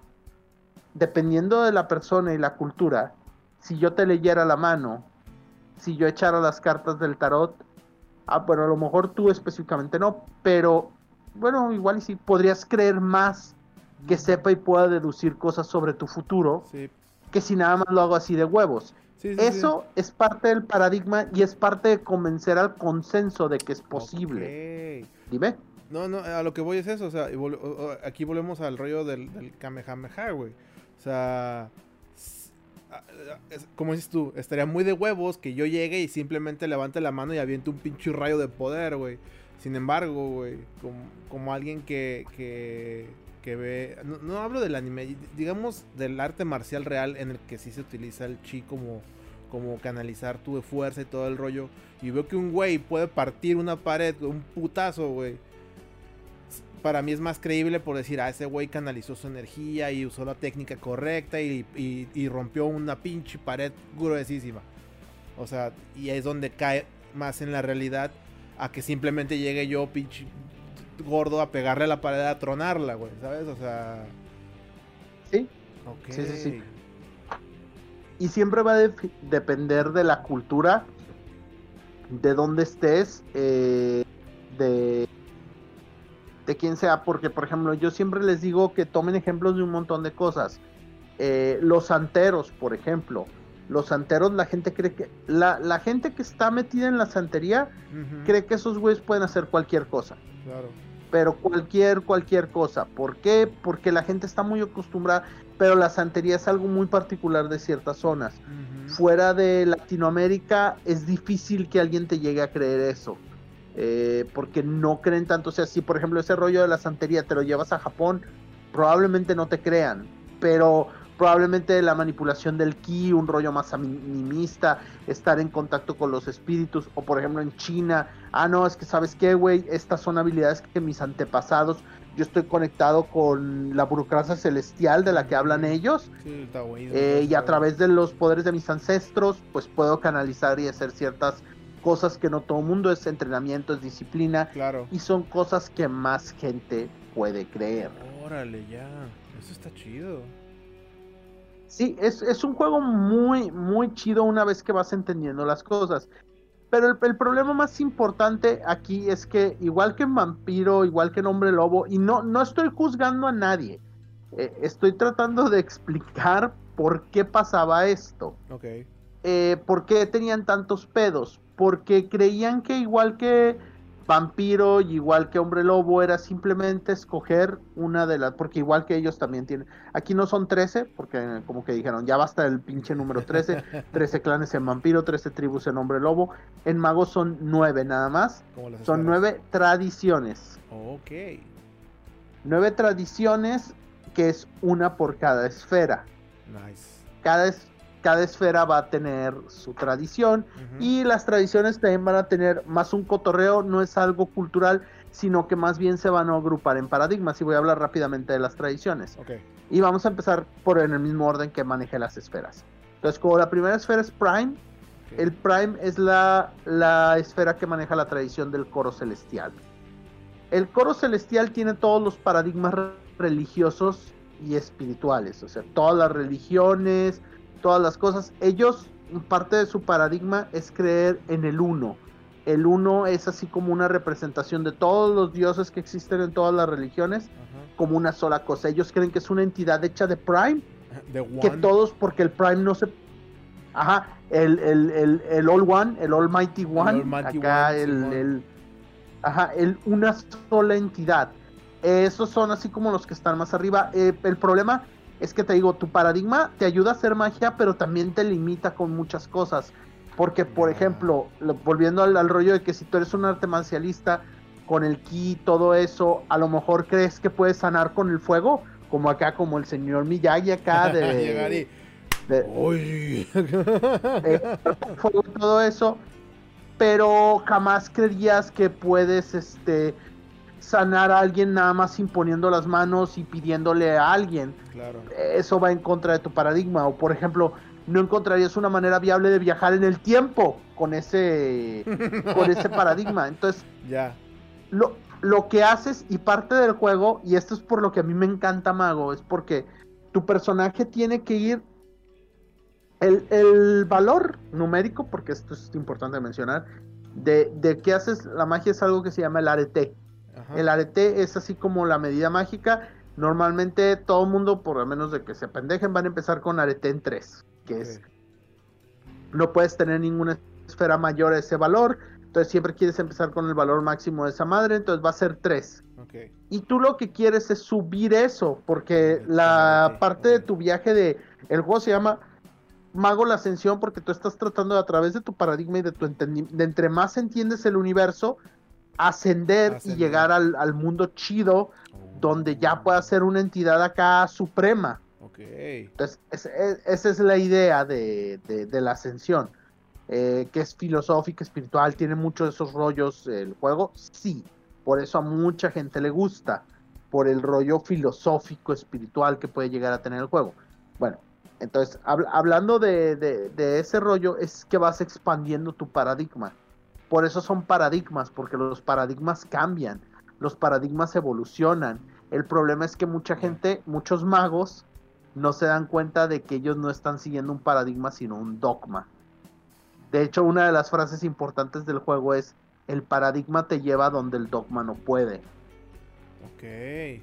dependiendo de la persona y la cultura, si yo te leyera la mano, si yo echara las cartas del tarot, ah, bueno, a lo mejor tú específicamente no, pero bueno, igual y si podrías creer más que sepa y pueda deducir cosas sobre tu futuro que si nada más lo hago así de huevos. Eso es parte del paradigma y es parte de convencer al consenso de que es posible. Dime. No, no, a lo que voy es eso, o sea, aquí volvemos al rollo del, del Kamehameha, güey. O sea, como dices tú, estaría muy de huevos que yo llegue y simplemente levante la mano y aviente un pinche rayo de poder, güey. Sin embargo, güey, como, alguien que, que, que ve, no, hablo del anime, digamos del arte marcial real en el que sí se utiliza el chi como como canalizar tu fuerza y todo el rollo. Y veo que un güey puede partir una pared, un putazo, güey. Para mí es más creíble por decir, ah, ese güey canalizó su energía y usó la técnica correcta y, rompió una pinche pared gruesísima. O sea, y es donde cae más en la realidad a que simplemente llegue yo, pinche gordo, a pegarle a la pared a tronarla, güey, ¿sabes? O sea... Sí. Sí, sí, sí y siempre va a depender de la cultura, de dónde estés, eh, de, de quién sea, porque por ejemplo yo siempre les digo que tomen ejemplos de un montón de cosas. Eh, los santeros, por ejemplo. Los santeros, la gente cree que. La, la gente que está metida en la santería cree que esos güeyes pueden hacer cualquier cosa. Claro. Pero cualquier, cualquier cosa. ¿Por qué? Porque la gente está muy acostumbrada pero la santería es algo muy particular de ciertas zonas. Fuera de Latinoamérica es difícil que alguien te llegue a creer eso. Eh, porque no creen tanto. O sea, si por ejemplo ese rollo de la santería te lo llevas a Japón, probablemente no te crean. Pero probablemente la manipulación del ki, un rollo más animista, estar en contacto con los espíritus, o por ejemplo en China, ah, no, es que sabes qué, güey, estas son habilidades que mis antepasados, yo estoy conectado con la burocracia celestial de la que hablan ellos, eh, y a través de los poderes de mis ancestros, pues puedo canalizar y hacer ciertas cosas que no todo mundo es entrenamiento, es disciplina. Claro. Y son cosas que más gente puede creer. Órale, ya. Eso está chido. Sí, es, es un juego muy, muy chido una vez que vas entendiendo las cosas. Pero el, problema más importante aquí es que, igual que en Vampiro, igual que en Hombre Lobo, y no, no estoy juzgando a nadie, eh, estoy tratando de explicar por qué pasaba esto. Ok. Eh, por qué tenían tantos pedos porque creían que igual que vampiro y igual que hombre lobo era simplemente escoger una de las, porque igual que ellos también tienen, aquí no son 13, porque como que dijeron, ya basta el pinche número 13, 13 clanes en vampiro, 13 tribus en hombre lobo, en mago son 9 nada más, son 9 tradiciones. Ok. 9 tradiciones que es una por cada esfera. Nice. Cada, cada esfera va a tener su tradición y las tradiciones también van a tener más un cotorreo, no es algo cultural, sino que más bien se van a agrupar en paradigmas y voy a hablar rápidamente de las tradiciones. Y vamos a empezar por en el mismo orden que maneje las esferas. Entonces, como la primera esfera es Prime, el Prime es la, la esfera que maneja la tradición del coro celestial. El coro celestial tiene todos los paradigmas religiosos y espirituales, o sea, todas las religiones, todas las cosas. Ellos, parte de su paradigma es creer en el uno. El uno es así como una representación de todos los dioses que existen en todas las religiones, como una sola cosa. Ellos creen que es una entidad hecha de Prime, que todos, porque el Prime no se... Ajá, el, el, el, All One, el Almighty One, acá el, Ajá, el, una sola entidad. Esos son así como los que están más arriba. Eh, el problema es que te digo, tu paradigma te ayuda a hacer magia, pero también te limita con muchas cosas. Porque, por ejemplo, volviendo al, rollo de que si tú eres un arte marcialista, con el ki, todo eso, a lo mejor crees que puedes sanar con el fuego, como acá, como el señor Miyagi acá de... Uy. todo eso, pero jamás creías que puedes, este, sanar a alguien nada más imponiendo las manos y pidiéndole a alguien. Eso va en contra de tu paradigma. O por ejemplo, no encontrarías una manera viable de viajar en el tiempo con ese, con ese paradigma. Entonces, ya. Lo, lo que haces y parte del juego, y esto es por lo que a mí me encanta Mago, es porque tu personaje tiene que ir. El, el valor numérico, porque esto es importante mencionar, de, de que haces la magia es algo que se llama el arete. El arete es así como la medida mágica. Normalmente todo el mundo, por lo menos de que se pendejen, van a empezar con arete en 3, que es... No puedes tener ninguna esfera mayor a ese valor, entonces siempre quieres empezar con el valor máximo de esa madre, entonces va a ser 3. Y tú lo que quieres es subir eso, porque la parte de tu viaje de... El juego se llama Mago la Ascensión porque tú estás tratando a través de tu paradigma y de tu entendimiento, de entre más entiendes el universo, ascender, y llegar al, mundo chido, donde ya pueda ser una entidad acá suprema. Entonces, esa es la idea de, la ascensión. Eh, que es filosófica, espiritual, tiene muchos de esos rollos el juego, sí, por eso a mucha gente le gusta, por el rollo filosófico, espiritual que puede llegar a tener el juego. Bueno, entonces, hablando de, de, ese rollo, es que vas expandiendo tu paradigma. Por eso son paradigmas, porque los paradigmas cambian, los paradigmas evolucionan. El problema es que mucha gente, muchos magos, no se dan cuenta de que ellos no están siguiendo un paradigma, sino un dogma. De hecho, una de las frases importantes del juego es, el paradigma te lleva donde el dogma no puede. Ok. Que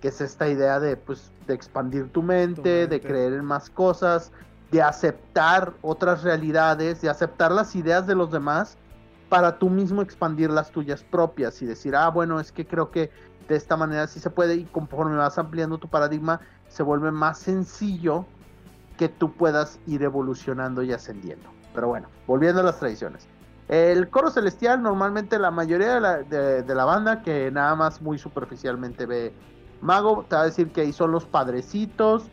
es esta idea de, pues, de expandir tu mente. de creer en más cosas, de aceptar otras realidades, de aceptar las ideas de los demás para tú mismo expandir las tuyas propias y decir, ah, bueno, es que creo que de esta manera sí se puede y conforme vas ampliando tu paradigma, se vuelve más sencillo que tú puedas ir evolucionando y ascendiendo. Pero bueno, volviendo a las tradiciones. El coro celestial, normalmente la mayoría de la, de la banda que nada más muy superficialmente ve mago, te va a decir que ahí son los padrecitos,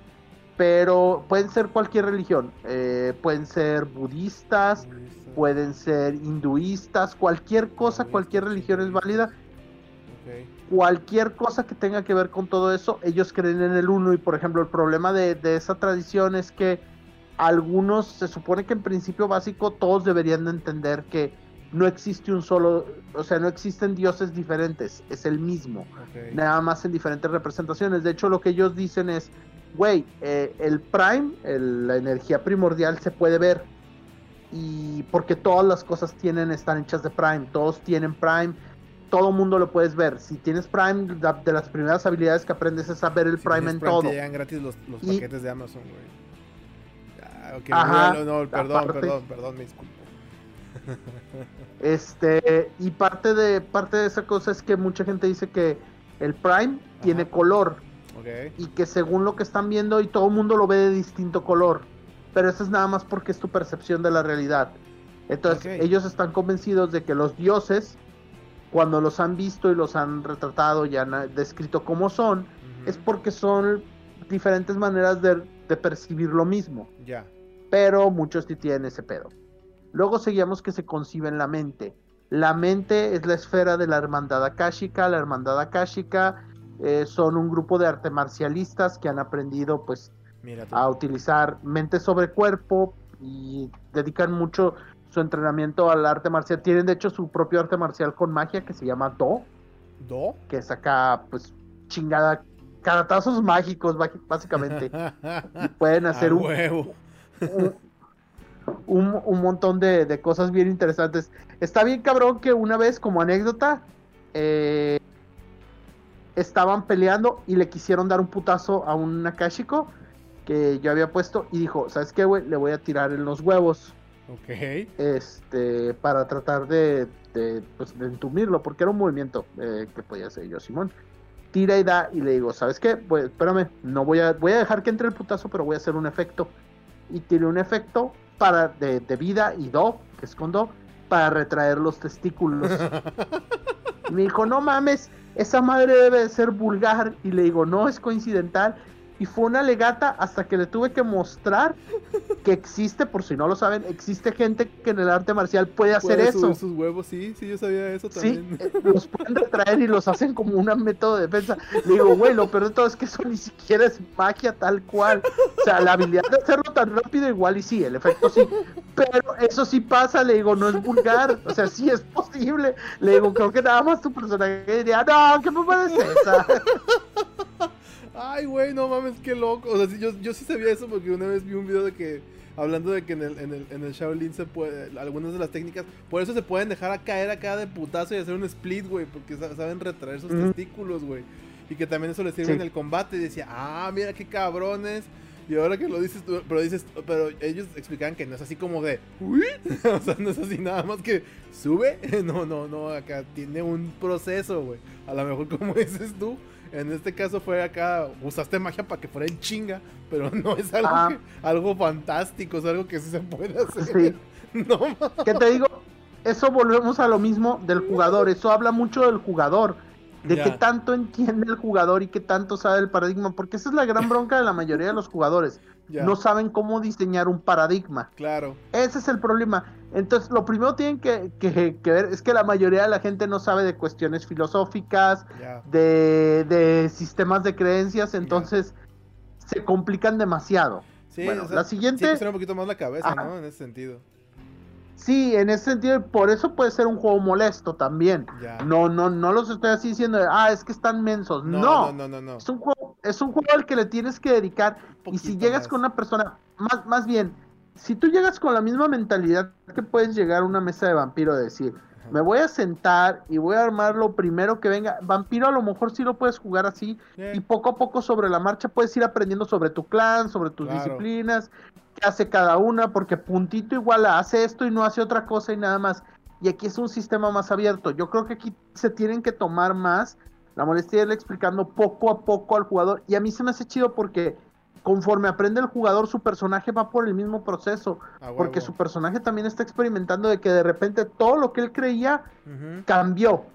pero pueden ser cualquier religión, eh, pueden ser budistas, pueden ser hinduistas, cualquier cosa, cualquier religión es válida. Cualquier cosa que tenga que ver con todo eso, ellos creen en el uno y por ejemplo el problema de, de esa tradición es que algunos, se supone que en principio básico todos deberían de entender que no existe un solo, o sea, no existen dioses diferentes, es el mismo, nada más en diferentes representaciones. De hecho, lo que ellos dicen es, güey, eh, el prime, la energía primordial se puede ver. Y porque todas las cosas tienen, están hechas de prime, todos tienen prime, todo mundo lo puedes ver. Si tienes prime, de las primeras habilidades que aprendes es a ver el prime en todo. Te gratis los, paquetes de Amazon, güey. Ah, no, perdón, perdón, perdón, me disculpo. Este, y parte de, parte de esa cosa es que mucha gente dice que el Prime tiene color. Y que según lo que están viendo, y todo el mundo lo ve de distinto color. Pero eso es nada más porque es tu percepción de la realidad. Entonces, ellos están convencidos de que los dioses, cuando los han visto y los han retratado y han descrito como son, es porque son diferentes maneras de, percibir lo mismo. Ya. Pero muchos sí tienen ese pedo. Luego seguíamos que se concibe en la mente. La mente es la esfera de la hermandad akáshica. La hermandad akáshica eh, son un grupo de arte marcialistas que han aprendido pues a utilizar mente sobre cuerpo y dedican mucho su entrenamiento al arte marcial. Tienen de hecho su propio arte marcial con magia que se llama Do. Do. Que saca pues chingada caratazos mágicos básicamente. y pueden hacer un, un, montón de, cosas bien interesantes. Está bien cabrón que una vez, como anécdota, eh, estaban peleando y le quisieron dar un putazo a un Nakashiko que yo había puesto y dijo, ¿sabes qué, güey? Le voy a tirar en los huevos. Ok. Este, para tratar de, de, pues, de entumirlo, porque era un movimiento eh, que podía hacer yo, Simón. Tira y da y le digo, ¿sabes qué? Pues espérame, no voy a, voy a dejar que entre el putazo, pero voy a hacer un efecto. Y tiré un efecto para de, vida y do, que es con do, para retraer los testículos. y me dijo, no mames, esa madre debe de ser vulgar. Y le digo, no, es coincidental y fue una legata hasta que le tuve que mostrar que existe, por si no lo saben, existe gente que en el arte marcial puede hacer eso. sus huevos, sí, sí, yo sabía eso también. Sí, eh, los pueden retraer y los hacen como un método de defensa. Le digo, güey, lo peor de todo es que eso ni siquiera es magia tal cual. O sea, la habilidad de hacerlo tan rápido igual y sí, el efecto sí. Pero eso sí pasa, le digo, no es vulgar. O sea, sí es posible. Le digo, creo que nada más tu personaje diría, no, ¿qué me parece esa? Ay, güey, no mames, qué loco. O sea, yo, yo sí sabía eso porque una vez vi un video de que, hablando de que en el, en el, en el Shaolin se puede, algunas de las técnicas, por eso se pueden dejar a caer acá de putazo y hacer un split, güey, porque saben retraer sus testículos, güey. Y que también eso les sirve en el combate. Y decía, ah, mira qué cabrones. Y ahora que lo dices, pero dices, pero ellos explicaban que no es así como de, uy, o sea, no es así nada más que sube. No, no, no, acá tiene un proceso, güey. A lo mejor como dices tú, en este caso fue acá, usaste magia para que fuera en chinga, pero no es algo, algo fantástico, es algo que sí se puede hacer. Sí. No ¿Qué te digo? Eso volvemos a lo mismo del jugador, eso habla mucho del jugador, de qué tanto entiende el jugador y qué tanto sabe el paradigma, porque esa es la gran bronca de la mayoría de los jugadores. No saben cómo diseñar un paradigma. Claro. Ese es el problema. Entonces, lo primero tienen que, ver es que la mayoría de la gente no sabe de cuestiones filosóficas, de, sistemas de creencias, entonces se complican demasiado. Sí, bueno, la siguiente. Sí, un poquito más la cabeza, ¿no? En ese sentido. Sí, en ese sentido, por eso puede ser un juego molesto también. No, no, no los estoy así diciendo, ah, es que están mensos. No, no, no, no, Es un juego, es un juego al que le tienes que dedicar. Y si llegas con una persona, más, más bien, si tú llegas con la misma mentalidad que puedes llegar a una mesa de vampiro de decir, me voy a sentar y voy a armar lo primero que venga. Vampiro a lo mejor sí lo puedes jugar así y poco a poco sobre la marcha puedes ir aprendiendo sobre tu clan, sobre tus disciplinas, qué hace cada una, porque puntito igual hace esto y no hace otra cosa y nada más. Y aquí es un sistema más abierto. Yo creo que aquí se tienen que tomar más la molestia de irle explicando poco a poco al jugador. Y a mí se me hace chido porque conforme aprende el jugador, su personaje va por el mismo proceso. porque su personaje también está experimentando de que de repente todo lo que él creía cambió.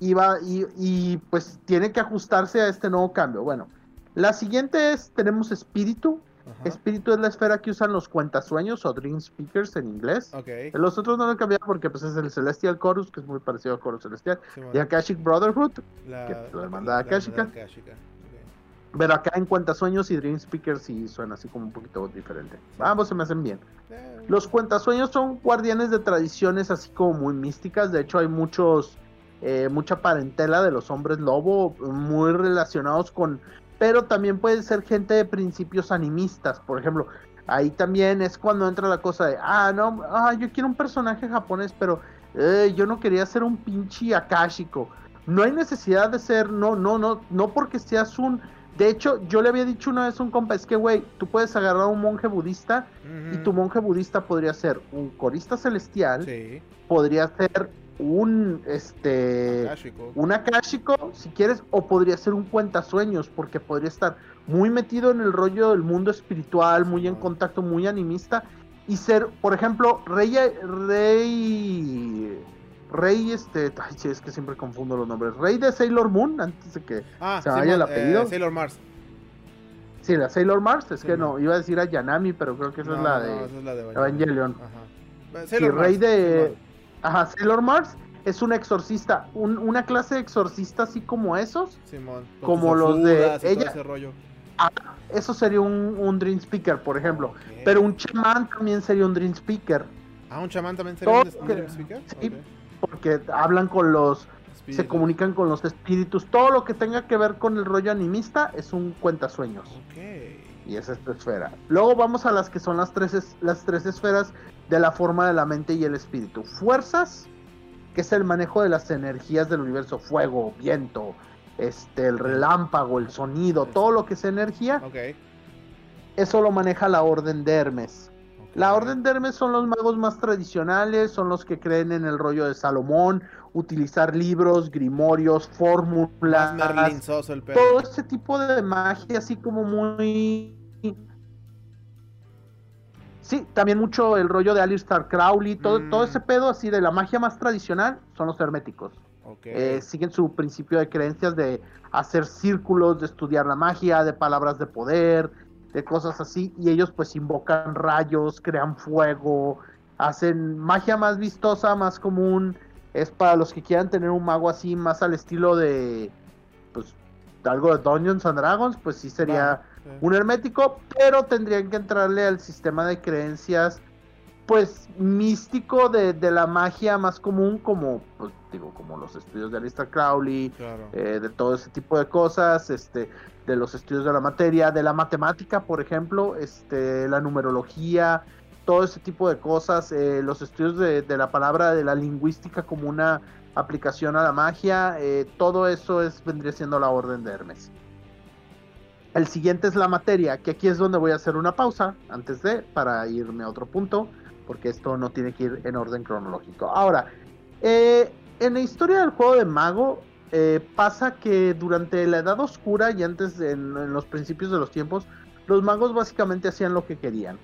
y, va, y, pues tiene que ajustarse a este nuevo cambio. Bueno, la siguiente es, tenemos espíritu. Espíritu es la esfera que usan los cuentasueños o dream speakers en inglés. Okay. Los otros no lo cambiado porque pues es el Celestial Chorus, que es muy parecido al Chorus Celestial. y Akashic Brotherhood, la, que es la hermandad Akashica. Pero acá en Cuentasueños y Dream Speakers sí suena así como un poquito diferente. Ambos se me hacen bien. Eh. Los Cuentasueños son guardianes de tradiciones así como muy místicas. De hecho hay muchos, eh, mucha parentela de los hombres lobo muy relacionados con... Pero también puede ser gente de principios animistas. Por ejemplo, ahí también es cuando entra la cosa de, ah, no, ah, yo quiero un personaje japonés, pero eh, yo no quería ser un pinche akashico. No hay necesidad de ser, no, no, no, no porque seas un de hecho, yo le había dicho una vez a un compa, es que, güey, tú puedes agarrar a un monje budista y tu monje budista podría ser un corista celestial, podría ser un, este, un akashico, si quieres, o podría ser un cuentasueños, porque podría estar muy metido en el rollo del mundo espiritual, muy en contacto, muy animista, y ser, por ejemplo, rey, rey Rey, este, ay, sí, es que siempre confundo los nombres. Rey de Sailor Moon, antes de que ah, se vaya el apellido. Eh, Sailor Mars. Sí, la Sailor Mars, es que no, iba a decir a Yanami, pero creo que esa, es, la de esa es la de Evangelion. Ajá. Sailor Rey de. Ajá, Sailor Mars es un exorcista, un, una clase de exorcista así como esos. Simón, como los de ella. Ah, eso sería un, un Dream Speaker, por ejemplo. Pero un chamán también sería un Dream Speaker. Ah, un chamán también sería un Dream Speaker. Sí, porque hablan con los, se comunican con los espíritus, todo lo que tenga que ver con el rollo animista es un cuentasueños. Okay. Y es esta esfera. Luego vamos a las que son las tres, las tres esferas de la forma de la mente y el espíritu. Fuerzas, que es el manejo de las energías del universo, fuego, viento, este, el relámpago, el sonido, todo lo que es energía. Okay. Eso lo maneja la orden de Hermes. La Orden de Hermes son los magos más tradicionales, son los que creen en el rollo de Salomón, utilizar libros, grimorios, fórmulas, todo ese tipo de magia así como muy... Sí, también mucho el rollo de Alistair Crowley, todo, todo ese mm. pedo así de la magia más tradicional son los herméticos. Eh, siguen su principio de creencias de hacer círculos, de estudiar la magia, de palabras de poder, de cosas así, y ellos pues invocan rayos, crean fuego, hacen magia más vistosa, más común, es para los que quieran tener un mago así, más al estilo de, pues, algo de Dungeons and Dragons, pues sí sería un hermético, pero tendrían que entrarle al sistema de creencias, pues, místico de, la magia más común, como, pues, digo, como los estudios de Alistair Crowley, eh, de todo ese tipo de cosas, este, de los estudios de la materia, de la matemática, por ejemplo, este, la numerología, todo ese tipo de cosas, eh, los estudios de, la palabra, de la lingüística como una aplicación a la magia, eh, todo eso es, vendría siendo la orden de Hermes. El siguiente es la materia, que aquí es donde voy a hacer una pausa antes de, para irme a otro punto, porque esto no tiene que ir en orden cronológico. Ahora, eh, en la historia del juego de mago, eh, pasa que durante la Edad Oscura y antes en, los principios de los tiempos, los magos básicamente hacían lo que querían.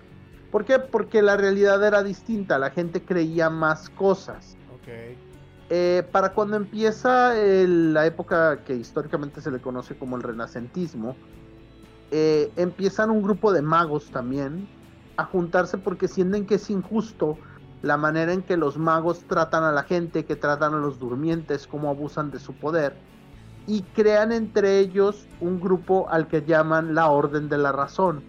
¿Por qué? Porque la realidad era distinta, la gente creía más cosas. Eh, para cuando empieza la época que históricamente se le conoce como el renacentismo, eh, empiezan un grupo de magos también a juntarse porque sienten que es injusto la manera en que los magos tratan a la gente, que tratan a los durmientes, cómo abusan de su poder, y crean entre ellos un grupo al que llaman la Orden de la Razón.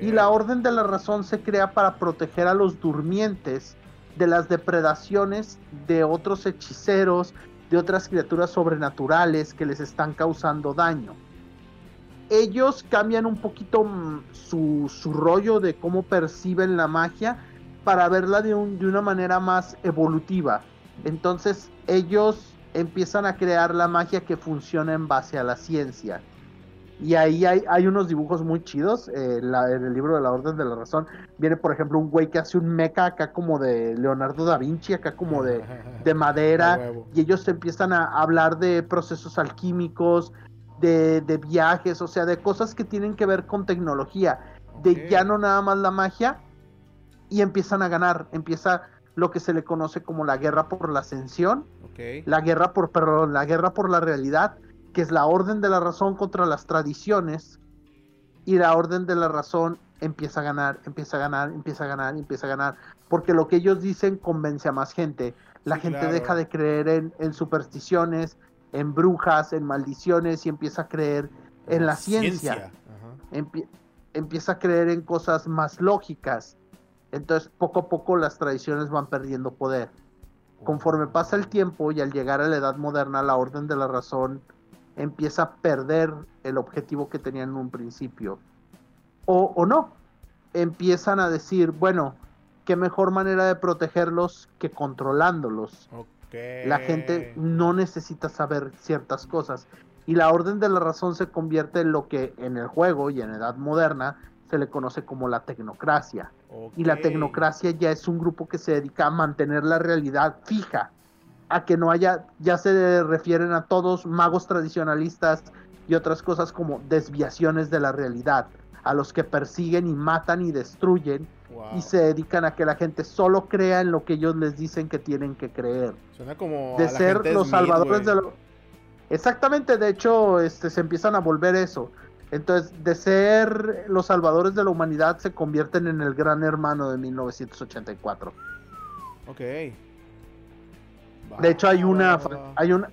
Y la Orden de la Razón se crea para proteger a los durmientes de las depredaciones de otros hechiceros, de otras criaturas sobrenaturales que les están causando daño. Ellos cambian un poquito mm, su, su rollo de cómo perciben la magia para verla de, de una manera más evolutiva. Entonces ellos empiezan a crear la magia que funciona en base a la ciencia. Y ahí hay, unos dibujos muy chidos. Eh, en el libro de la Orden de la Razón viene, por ejemplo, un güey que hace un mecha acá como de Leonardo da Vinci, acá como de, de madera. y ellos empiezan a hablar de procesos alquímicos, de, de, viajes, o sea, de cosas que tienen que ver con tecnología. De ya no nada más la magia, y empiezan a ganar. Empieza lo que se le conoce como la guerra por la ascensión. La guerra por, perdón, la guerra por la realidad, que es la orden de la razón contra las tradiciones, y la orden de la razón empieza a ganar, empieza a ganar, empieza a ganar, empieza a ganar, porque lo que ellos dicen convence a más gente. La gente deja de creer en, supersticiones, en brujas, en maldiciones y empieza a creer en la ciencia. empieza a creer en cosas más lógicas. Entonces, poco a poco las tradiciones van perdiendo poder. Conforme pasa el tiempo y al llegar a la edad moderna, la orden de la razón empieza a perder el objetivo que tenían en un principio. O, o no. Empiezan a decir, bueno, qué mejor manera de protegerlos que controlándolos. La gente no necesita saber ciertas cosas. Y la orden de la razón se convierte en lo que en el juego y en edad moderna se le conoce como la tecnocracia. Y la tecnocracia ya es un grupo que se dedica a mantener la realidad fija, a que no haya, ya se refieren a todos magos tradicionalistas y otras cosas como desviaciones de la realidad, a los que persiguen y matan y destruyen y se dedican a que la gente solo crea en lo que ellos les dicen que tienen que creer. Suena como de ser los salvadores de lo... Exactamente, de hecho, este, se empiezan a volver eso. Entonces, de ser los salvadores de la humanidad, se convierten en el gran hermano de 1984. Ok. De hecho, hay una, hay una,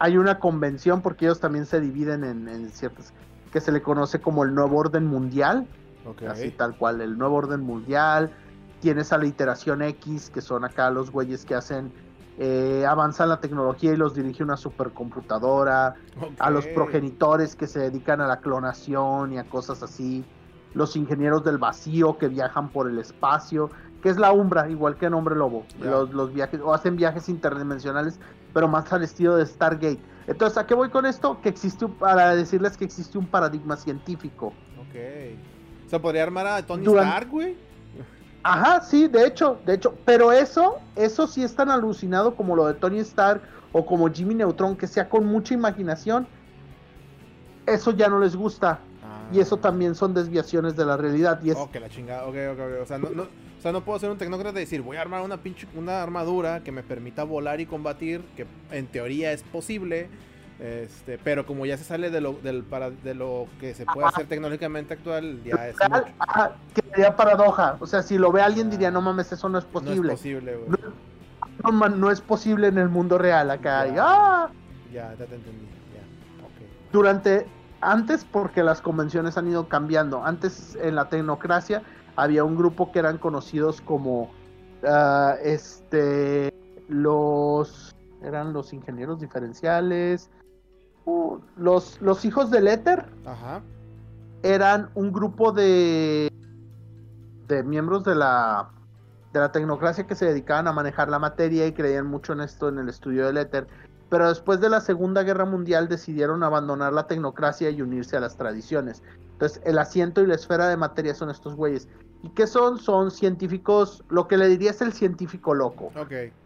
hay una convención, porque ellos también se dividen en, en ciertas, que se le conoce como el nuevo orden mundial, Así tal cual, el nuevo orden mundial. Tienes a la iteración X, que son acá los güeyes que hacen, eh, avanzan la tecnología y los dirige una supercomputadora. A los progenitores que se dedican a la clonación y a cosas así. Los ingenieros del vacío que viajan por el espacio, que es la Umbra, igual que en Hombre Lobo. Los, los viajes, o hacen viajes interdimensionales, pero más al estilo de Stargate. Entonces, ¿a qué voy con esto? Que existe, para decirles que existe un paradigma científico. Ok se podría armar a Tony Stark, güey. Ajá, sí, de hecho, de hecho, pero eso, eso sí es tan alucinado como lo de Tony Stark o como Jimmy Neutron, que sea con mucha imaginación, eso ya no les gusta. Y eso ah. también son desviaciones de la realidad. Y es... Ok, la chingada, ok, ok, ok. O sea, no, no, o sea, no puedo ser un tecnócrata y decir, voy a armar una pinche, una armadura que me permita volar y combatir, que en teoría es posible este, pero como ya se sale de lo, del, para, de lo que se puede hacer tecnológicamente actual, ya es mucho. que sería paradoja. O sea, si lo ve alguien diría, no mames, eso no es posible. No es posible, No, no, es posible en el mundo real acá. Ya, ¡ah! ya, te entendí. Durante, antes, porque las convenciones han ido cambiando. Antes, en la tecnocracia, había un grupo que eran conocidos como, ah, este, los, eran los ingenieros diferenciales, los, los hijos del éter eran un grupo de, de miembros de la, de la tecnocracia que se dedicaban a manejar la materia y creían mucho en esto en el estudio del éter. Pero después de la Segunda Guerra Mundial decidieron abandonar la tecnocracia y unirse a las tradiciones. Entonces, el asiento y la esfera de materia son estos güeyes. ¿Y qué son? Son científicos, lo que le diría es el científico loco.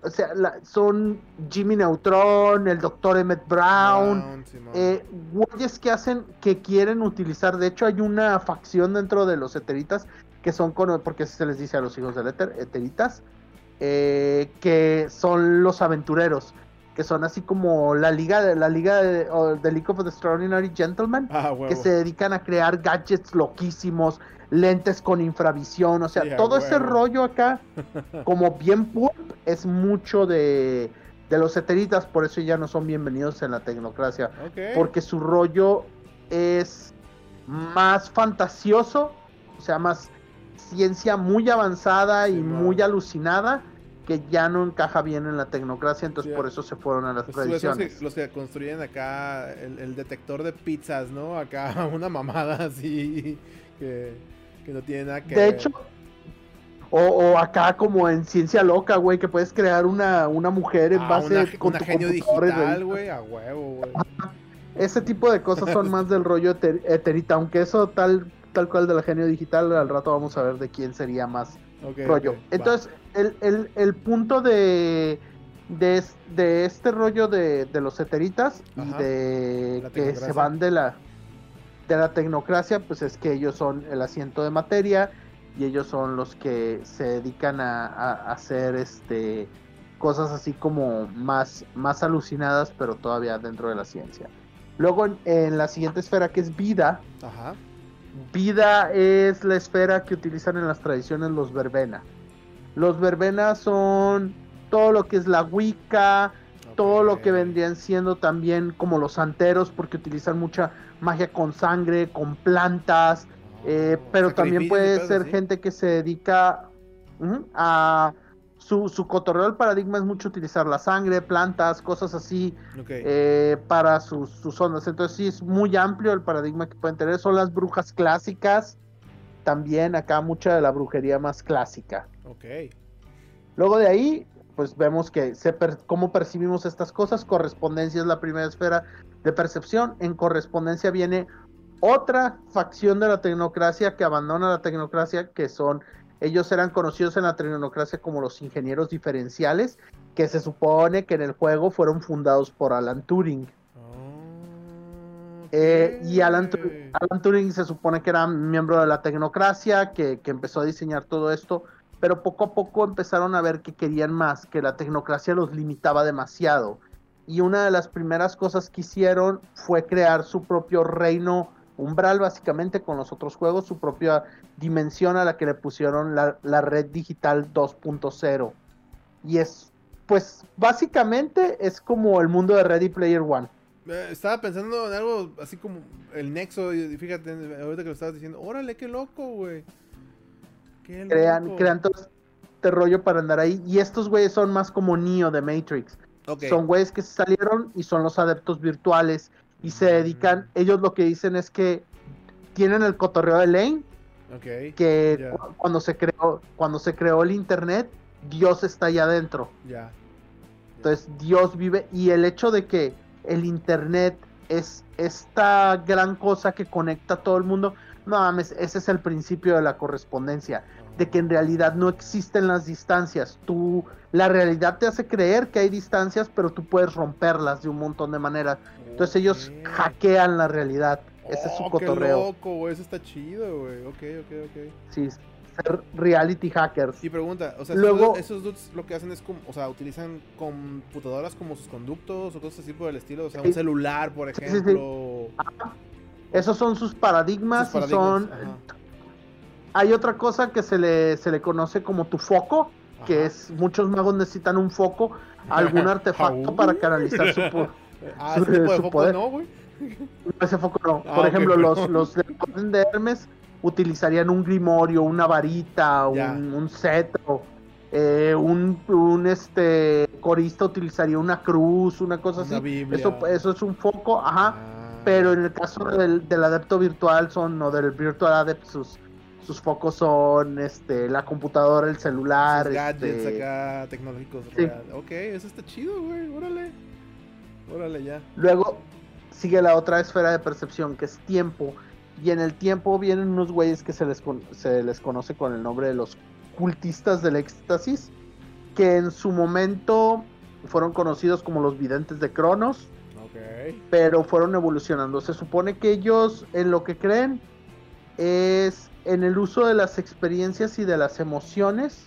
O sea, son Jimmy Neutron, el doctor Emmett Brown, eh, güeyes que hacen, que quieren utilizar, de hecho hay una facción dentro de los eteritas, que son, con, porque se les dice a los hijos del éter, eteritas, eh, que son los aventureros que son así como la liga de la liga de, The League of the Extraordinary Gentlemen, ah, que se dedican a crear gadgets loquísimos, lentes con infravisión, o sea, todo ese rollo acá, como bien pulp, es mucho de, de los eteritas, por eso ya no son bienvenidos en la tecnocracia, porque su rollo es más fantasioso, o sea, más ciencia muy avanzada y muy alucinada que ya no encaja bien en la tecnocracia, entonces por eso se fueron a las pues tradiciones. Los que, construyen acá el, detector de pizzas, ¿no? Acá una mamada así que, no tiene nada que De hecho, o, acá como en ciencia loca, güey, que puedes crear una, una mujer en ah, base a con genio digital, güey, a huevo, güey. Ese tipo de cosas son más del rollo eterita, aunque eso tal tal cual de la genio digital, al rato vamos a ver de quién sería más rollo. Entonces, el, punto de, de, este rollo de, los eteritas y de que se van de la, de la tecnocracia, pues es que ellos son el asiento de materia y ellos son los que se dedican a, hacer este cosas así como más, más alucinadas, pero todavía dentro de la ciencia. Luego en, la siguiente esfera que es vida, vida es la esfera que utilizan en las tradiciones los verbena. Los verbena son todo lo que es la Wicca, todo lo que vendrían siendo también como los santeros, porque utilizan mucha magia con sangre, con plantas, eh, pero también puede ser gente que se dedica a su, su cotorreo del paradigma es mucho utilizar la sangre, plantas, cosas así eh, para sus, sus ondas. Entonces sí es muy amplio el paradigma que pueden tener. Son las brujas clásicas, también acá mucha de la brujería más clásica. Ok. Luego de ahí, pues vemos que se cómo percibimos estas cosas. Correspondencia es la primera esfera de percepción. En correspondencia viene otra facción de la tecnocracia que abandona la tecnocracia, que son ellos eran conocidos en la tecnocracia como los ingenieros diferenciales, que se supone que en el juego fueron fundados por Alan Turing. Eh, y Alan, Turing se supone que era miembro de la tecnocracia, que, que, empezó a diseñar todo esto, pero poco a poco empezaron a ver que querían más, que la tecnocracia los limitaba demasiado. Y una de las primeras cosas que hicieron fue crear su propio reino umbral, básicamente, con los otros juegos, su propia dimensión a la que le pusieron la, red digital 2.0. Y es, pues, básicamente es como el mundo de Ready Player One. Eh, estaba pensando en algo así como el nexo, y fíjate, ahorita que lo estabas diciendo, órale, qué loco, güey. Crean, crean todo este rollo para andar ahí. Y estos güeyes son más como Neo de Matrix. Son güeyes que salieron y son los adeptos virtuales y se dedican, ellos lo que dicen es que tienen el cotorreo de Lane que cuando se creó cuando se creó el internet Dios está allá adentro. Entonces Dios vive y el hecho de que el internet es esta gran cosa que conecta a todo el mundo no mames ese es el principio de la correspondencia de que en realidad no existen las distancias tú la realidad te hace creer que hay distancias pero tú puedes romperlas de un montón de maneras entonces ellos hackean la realidad ese es su oh, cotorreo. Qué loco, güey. Eso está chido, güey. Ok, ok, ok. Sí, ser reality hackers. Y pregunta, o sea, Luego, esos dudes lo que hacen es como, o sea, utilizan computadoras como sus conductos o cosas así por el estilo, o sea, un celular, por ejemplo. Esos son sus paradigmas, y son hay otra cosa que se le, se le conoce como tu foco, que es muchos magos necesitan un foco, algún artefacto para canalizar su, ah, ese tipo de foco no, güey. Ese foco no. Ah, Por ejemplo, los, los de Hermes utilizarían un grimorio, una varita, un, un, cetro. Eh, un, un, este corista utilizaría una cruz, una cosa así. Eso, eso es un foco, ajá. Ah. Pero en el caso del, del, adepto virtual son, o del virtual adept, sus, sus focos son este la computadora, el celular. gadgets este, acá tecnológicos. Ok, eso está chido, güey. Órale. Órale ya. Luego, sigue la otra esfera de percepción, que es tiempo. Y en el tiempo vienen unos güeyes que se les, se les conoce con el nombre de los cultistas del éxtasis, que en su momento fueron conocidos como los videntes de Cronos, pero fueron evolucionando. Se supone que ellos en lo que creen es en el uso de las experiencias y de las emociones.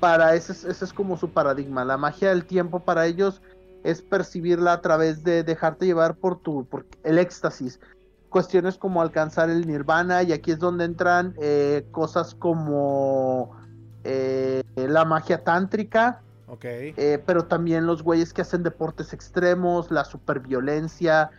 Para ese, ese es como su paradigma. La magia del tiempo para ellos es percibirla a través de dejarte llevar por tu por el éxtasis. Cuestiones como alcanzar el nirvana y aquí es donde entran eh, cosas como eh, la magia tántrica. Eh, pero también los güeyes que hacen deportes extremos, la superviolencia,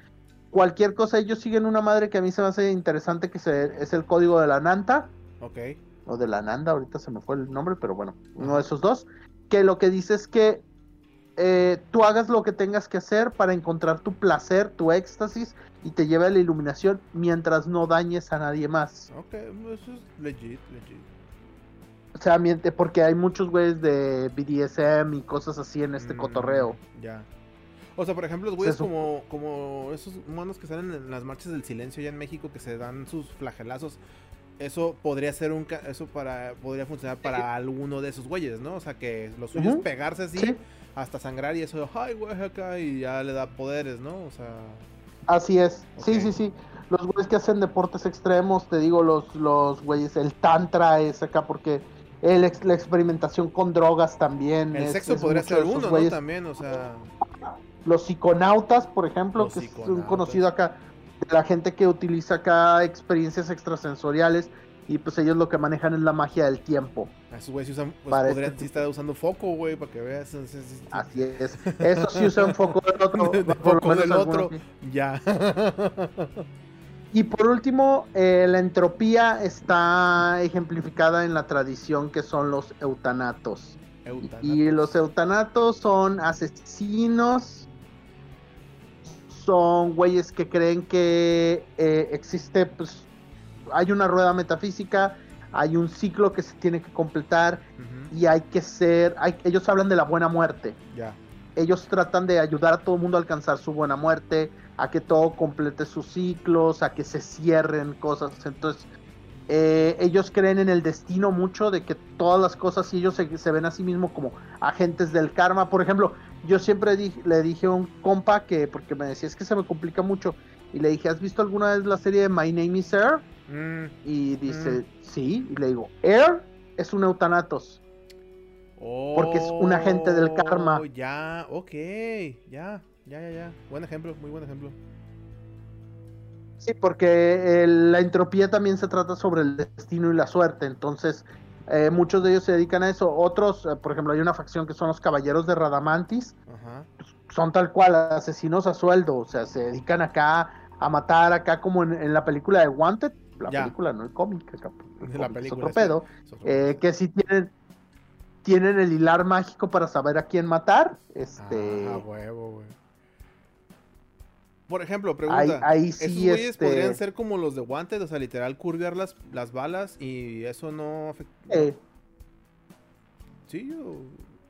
cualquier cosa. Ellos siguen una madre que a mí se me hace interesante que se, es el código de la Nanta. Ok. O de la Nanda, ahorita se me fue el nombre, pero bueno, uno de esos dos. Que lo que dice es que eh, tú hagas lo que tengas que hacer para encontrar tu placer, tu éxtasis y te lleve a la iluminación mientras no dañes a nadie más. Ok, eso es legit, legit. O sea, miente, porque hay muchos güeyes de BDSM y cosas así en este mm, cotorreo. Ya. O sea, por ejemplo, los güeyes como, como esos humanos que salen en las marchas del silencio ya en México que se dan sus flagelazos. Eso podría ser un eso para podría funcionar para alguno de esos güeyes, ¿no? O sea, que los suyos pegarse así hasta sangrar y eso, ay, güey, acá, y ya le da poderes, ¿no? O sea. Así es, sí, sí, sí. Los güeyes que hacen deportes extremos, te digo, los, los güeyes, el Tantra es acá porque la experimentación con drogas también. El sexo podría ser uno, ¿no? También, o sea. Los psiconautas, por ejemplo, que es un conocido acá, la gente que utiliza acá experiencias extrasensoriales y pues ellos lo que manejan es la magia del tiempo. Esos güey usan, pues podrían este estar usando foco, güey, para que veas. Así es. Eso sí usan foco del otro. foco del otro. Ya. Y por último, eh, la entropía está ejemplificada en la tradición que son los eutanatos. Y los eutanatos son asesinos, son güeyes que creen que eh, existe, pues, hay una rueda metafísica, hay un ciclo que se tiene que completar y hay que ser, hay, ellos hablan de la buena muerte. Ellos tratan de ayudar a todo el mundo a alcanzar su buena muerte, a que todo complete sus ciclos, a que se cierren cosas. Entonces, eh, ellos creen en el destino mucho de que todas las cosas, y ellos se, ven a sí mismos como agentes del karma. Por ejemplo, yo siempre le dije a un compa que, porque me decía, es que se me complica mucho, y le dije, ¿has visto alguna vez la serie de My Name is Air? Mm, y dice, mm. sí, y le digo, Air es un eutanatos. porque es un agente del karma. Oh, ya, ok, ya. Ya, ya, ya. Buen ejemplo, muy buen ejemplo. Sí, porque eh, la entropía también se trata sobre el destino y la suerte. Entonces, eh, muchos de ellos se dedican a eso. Otros, eh, por ejemplo, hay una facción que son los caballeros de Radamantis. son tal cual asesinos a sueldo. O sea, se dedican acá a matar, acá como en, la película de Wanted. La película, no el cómic. la película, es otro pedo. que sí tienen tienen el hilar mágico para saber a quién matar. Este. Ah, huevo, güey. Por ejemplo, pregunta. Ahí, sí, ¿Esos güeyes este podrían ser como los de Wanted? O sea, literal, curvear las, las balas y eso no afecta. Eh. Sí,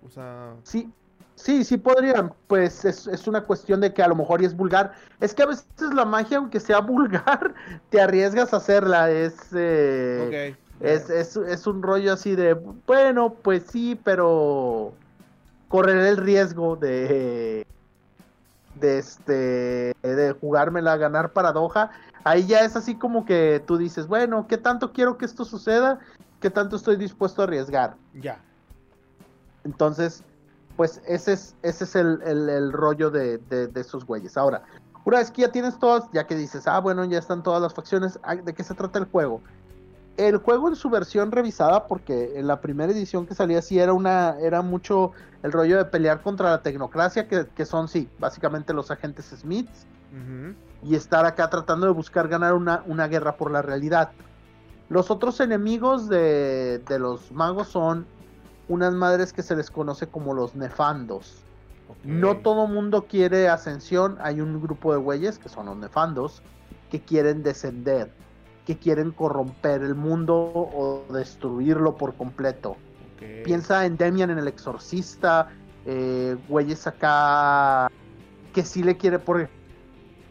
o, sea. Sí, sí, sí podrían. Pues es, una cuestión de que a lo mejor y es vulgar. Es que a veces la magia, aunque sea vulgar, te arriesgas a hacerla. Es. Eh, es, es, es un rollo así de. Bueno, pues sí, pero. Correr el riesgo de de este de jugármela a ganar paradoja, ahí ya es así como que tú dices, bueno, ¿qué tanto quiero que esto suceda? ¿Qué tanto estoy dispuesto a arriesgar? Ya. Entonces, pues ese es, ese es el, rollo de, de, de, esos güeyes. Ahora, una vez que ya tienes todas, ya que dices, ah, bueno, ya están todas las facciones, ¿de qué se trata el juego? El juego en su versión revisada, porque en la primera edición que salía sí era una, era mucho el rollo de pelear contra la tecnocracia, que, son sí, básicamente los agentes Smiths, y estar acá tratando de buscar ganar una, una, guerra por la realidad. Los otros enemigos de, de, los magos son unas madres que se les conoce como los nefandos. No todo mundo quiere ascensión, hay un grupo de güeyes que son los nefandos que quieren descender que quieren corromper el mundo o destruirlo por completo. Piensa en Demian en El Exorcista, eh, güeyes acá que sí le quiere, por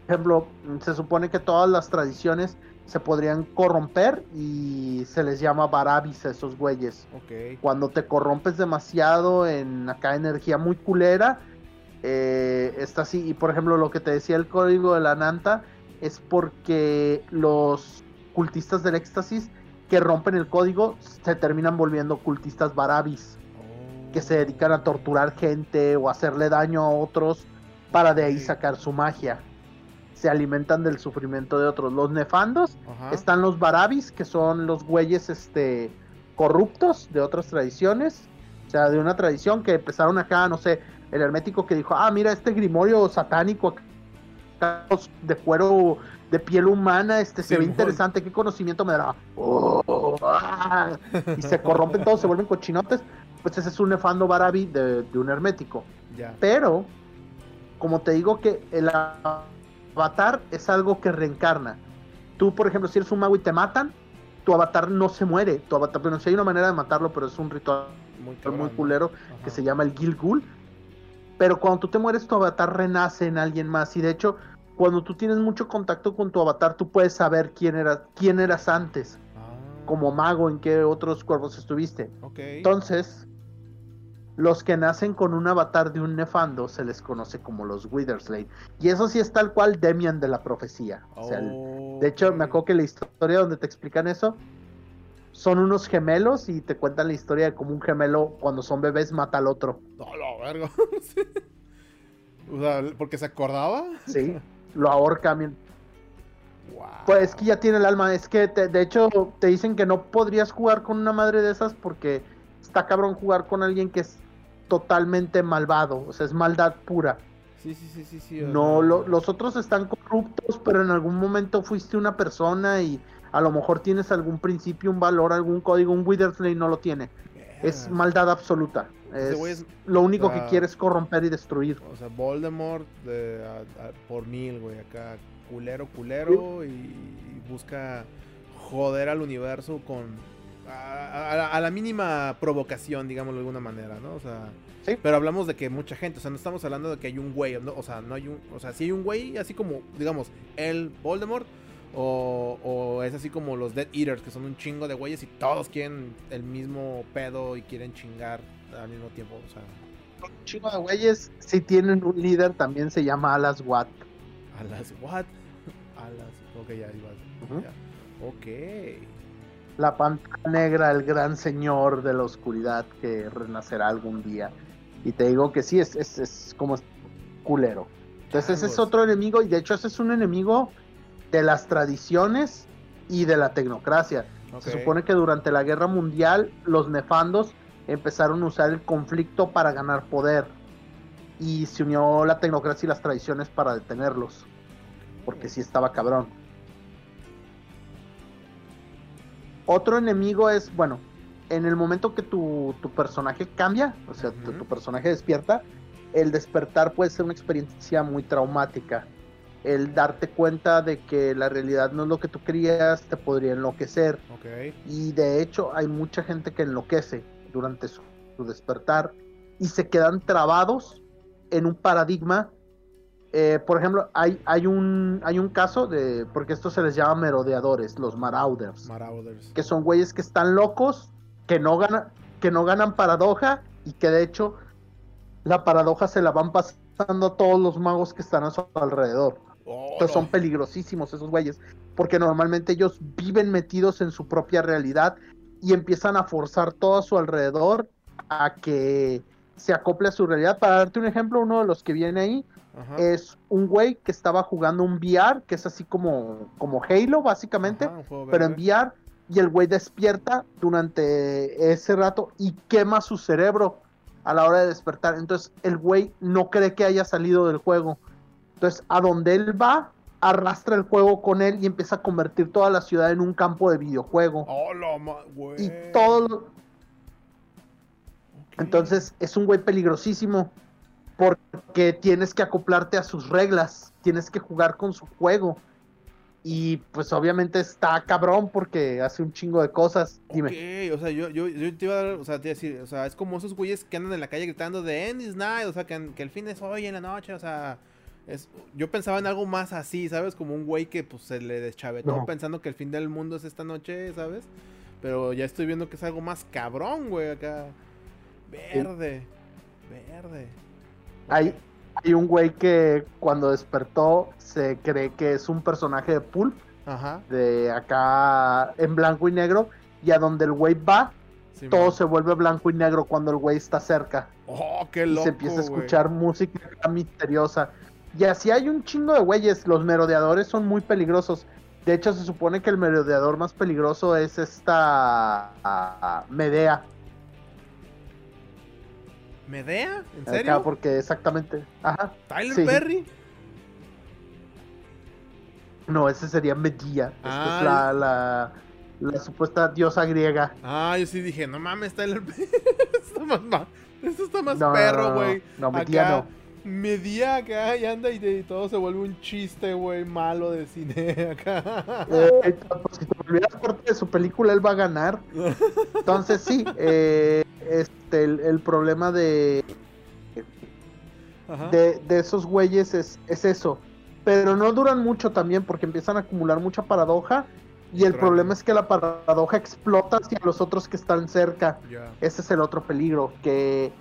ejemplo, se supone que todas las tradiciones se podrían corromper y se les llama barabis a esos güeyes. Cuando te corrompes demasiado en acá energía muy culera, eh, está así. Y por ejemplo, lo que te decía el código de la Nanta es porque los cultistas del éxtasis que rompen el código se terminan volviendo cultistas barabis, que se dedican a torturar gente o hacerle daño a otros para de ahí sacar su magia. Se alimentan del sufrimiento de otros. Los nefandos están los barabis, que son los güeyes este, corruptos de otras tradiciones. O sea, de una tradición que empezaron acá, no sé, el hermético que dijo, ah, mira, este grimorio satánico de cuero de piel humana, este se ve interesante, qué conocimiento me dará. Oh, ah, y se corrompen todos, se vuelven cochinotes. Pues ese es un nefando barabi de, un hermético. Pero, como te digo que el avatar es algo que reencarna. Tú, por ejemplo, si eres un mago y te matan, tu avatar no se muere. Tu avatar, pero no sé, hay una manera de matarlo, pero es un ritual muy, muy culero que se llama el Gilgul. Pero cuando tú te mueres, tu avatar renace en alguien más. Y de hecho, cuando tú tienes mucho contacto con tu avatar, tú puedes saber quién, era, quién eras antes. Ah. Como mago, en qué otros cuerpos estuviste. Entonces, los que nacen con un avatar de un nefando se les conoce como los Witherslade. Y eso sí es tal cual Demian de la profecía. de hecho, me acuerdo que la historia donde te explican eso son unos gemelos y te cuentan la historia de cómo un gemelo cuando son bebés mata al otro. No, lo vergo. O sea, porque se acordaba. Sí, lo ahorca. Pues es que ya tiene el alma. Es que de hecho te dicen que no podrías jugar con una madre de esas porque está cabrón jugar con alguien que es totalmente malvado. O sea, es maldad pura. Sí, sí, sí, sí. sí no, los otros están corruptos, pero en algún momento fuiste una persona y a lo mejor tienes algún principio, un valor, algún código. Un Withersley no lo tiene. Es maldad absoluta. Es, lo único que quiere es corromper y destruir. O sea, Voldemort por mil, güey. Acá culero, culero. Y, busca joder al universo con. A, la mínima provocación, digamos de alguna manera, ¿no? O sea. Pero hablamos de que mucha gente, o sea, no estamos hablando de que hay un güey, o sea, no hay un, o sea, si hay un güey, así como, digamos, el Voldemort, o, o, es así como los Dead Eaters, que son un chingo de güeyes y todos quieren el mismo pedo y quieren chingar al mismo tiempo. O sea. Un chingo de güeyes, si tienen un líder, también se llama Alas Watt. Alas Watt. Alas. Ok, ya ibas. Ok. La pantalla negra, el gran señor de la oscuridad que renacerá algún día. Y te digo que sí, es, es, es como culero. Entonces ese es otro enemigo y de hecho ese es un enemigo de las tradiciones y de la tecnocracia. Se supone que durante la guerra mundial los nefandos empezaron a usar el conflicto para ganar poder y se unió la tecnocracia y las tradiciones para detenerlos, porque sí estaba cabrón. Otro enemigo es, bueno, en el momento que tu, personaje cambia, o sea, tu, tu, personaje despierta, el despertar puede ser una experiencia muy traumática. El darte cuenta de que la realidad no es lo que tú querías te podría enloquecer. Y de hecho hay mucha gente que enloquece durante su, despertar y se quedan trabados en un paradigma. Eh, por ejemplo, hay, hay, un, hay un caso de, porque esto se les llama merodeadores, los marauders, que son güeyes que están locos, que no, ganan, que no ganan paradoja y que de hecho la paradoja se la van pasando a todos los magos que están a su alrededor. Entonces son peligrosísimos esos güeyes, porque normalmente ellos viven metidos en su propia realidad y empiezan a forzar todo a su alrededor a que se acople a su realidad. Para darte un ejemplo, uno de los que viene ahí es un güey que estaba jugando un VR, que es así como, como Halo, básicamente, pero en VR, y el güey despierta durante ese rato y quema su cerebro a la hora de despertar. Entonces el güey no cree que haya salido del juego. Entonces, a donde él va, arrastra el juego con él y empieza a convertir toda la ciudad en un campo de videojuego. Oh, y todo. Entonces es un güey peligrosísimo porque tienes que acoplarte a sus reglas, tienes que jugar con su juego. Y pues obviamente está cabrón porque hace un chingo de cosas. Dime. o sea, yo, yo, yo, te iba a dar, o sea, te iba a decir, o sea, es como esos güeyes que andan en la calle gritando de End is night, o sea, que, que el fin es hoy en la noche, o sea, yo pensaba en algo más así, ¿sabes? Como un güey que pues se le deschavetó pensando que el fin del mundo es esta noche, ¿sabes? Pero ya estoy viendo que es algo más cabrón, güey, acá. Verde, verde. Hay, hay un güey que cuando despertó se cree que es un personaje de Pulp. Ajá. De acá en blanco y negro. Y a donde el güey va, todo se vuelve blanco y negro cuando el güey está cerca. Oh, qué loco. Y se empieza a escuchar música misteriosa. Y así hay un chingo de güeyes. Los merodeadores son muy peligrosos. De hecho, se supone que el merodeador más peligroso es esta Medea. ¿Medea? ¿En serio? Acá porque exactamente. Ajá. ¿Tyler Perry? No, ese sería Medea. Esta es la, la, la, supuesta diosa griega. Ah, yo sí dije, no mames, Tyler Perry. esto está más, esto está más perro, güey. No, no, Medea no media acá y anda y, todo se vuelve un chiste, güey, malo de cine acá. Eh, pues, si te olvidas parte de su película, él va a ganar. Entonces, sí, eh, este, el, problema de, de, de, esos güeyes es, es eso. Pero no duran mucho también porque empiezan a acumular mucha paradoja. Y el problema es que la paradoja explota hacia los otros que están cerca. Ese es el otro peligro, que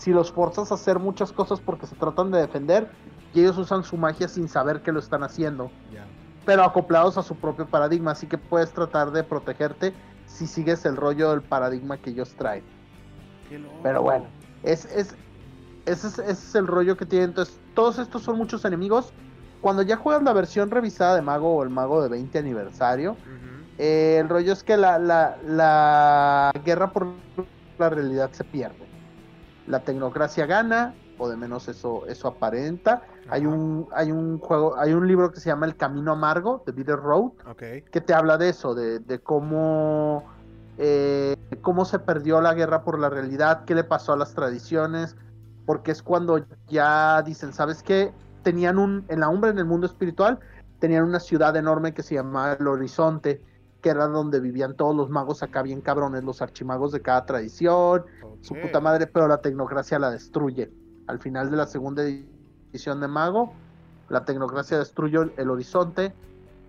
si los forzas a hacer muchas cosas porque se tratan de defender y ellos usan su magia sin saber que lo están haciendo. Pero acoplados a su propio paradigma, así que puedes tratar de protegerte si sigues el rollo del paradigma que ellos traen. Pero bueno, es, es, ese, es, el rollo que tienen. Entonces, todos estos son muchos enemigos. Cuando ya juegas la versión revisada de Mago o el Mago de 20 aniversario, eh, el rollo es que la, la, la guerra por la realidad se pierde. La tecnocracia gana, o de menos eso, eso aparenta. Hay un, hay un juego, hay un libro que se llama El Camino Amargo, de Bitter Road, que te habla de eso, de, cómo, eh, cómo se perdió la guerra por la realidad, qué le pasó a las tradiciones, porque es cuando ya dicen, ¿sabes qué? Tenían un, en la Umbra, en el mundo espiritual, tenían una ciudad enorme que se llamaba El Horizonte, que era donde vivían todos los magos acá bien cabrones, los archimagos de cada tradición, su puta madre, pero la tecnocracia la destruye. Al final de la segunda edición de Mago, la tecnocracia destruye el horizonte,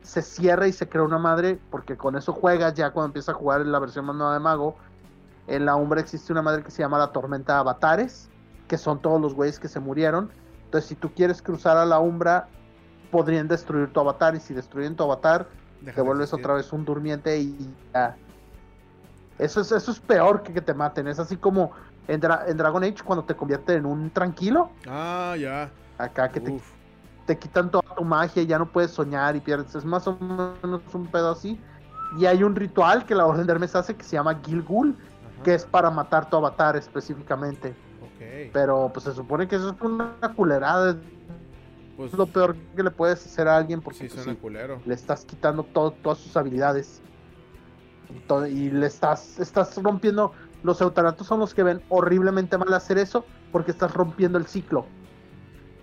se cierra y se crea una madre, porque con eso juegas ya cuando empieza a jugar en la versión más nueva de Mago. En la Umbra existe una madre que se llama la Tormenta de Avatares, que son todos los güeyes que se murieron. Entonces, si tú quieres cruzar a la Umbra, podrían destruir tu avatar, y si destruyen tu avatar, te vuelves otra vez un durmiente y ya. Eso es, eso es peor que que te maten. Es así como en, Dragon Age cuando te convierte en un tranquilo. Ah, ya. Acá que te, te, quitan toda tu magia y ya no puedes soñar y pierdes. Es más o menos un pedo así. Y hay un ritual que la Orden de Hermes hace que se llama Gilgul, que es para matar tu avatar específicamente. Pero pues se supone que eso es una culerada pues, es lo peor que le puedes hacer a alguien porque pues, le estás quitando todas sus habilidades. y le estás, estás rompiendo. Los eutanatos son los que ven horriblemente mal hacer eso porque estás rompiendo el ciclo.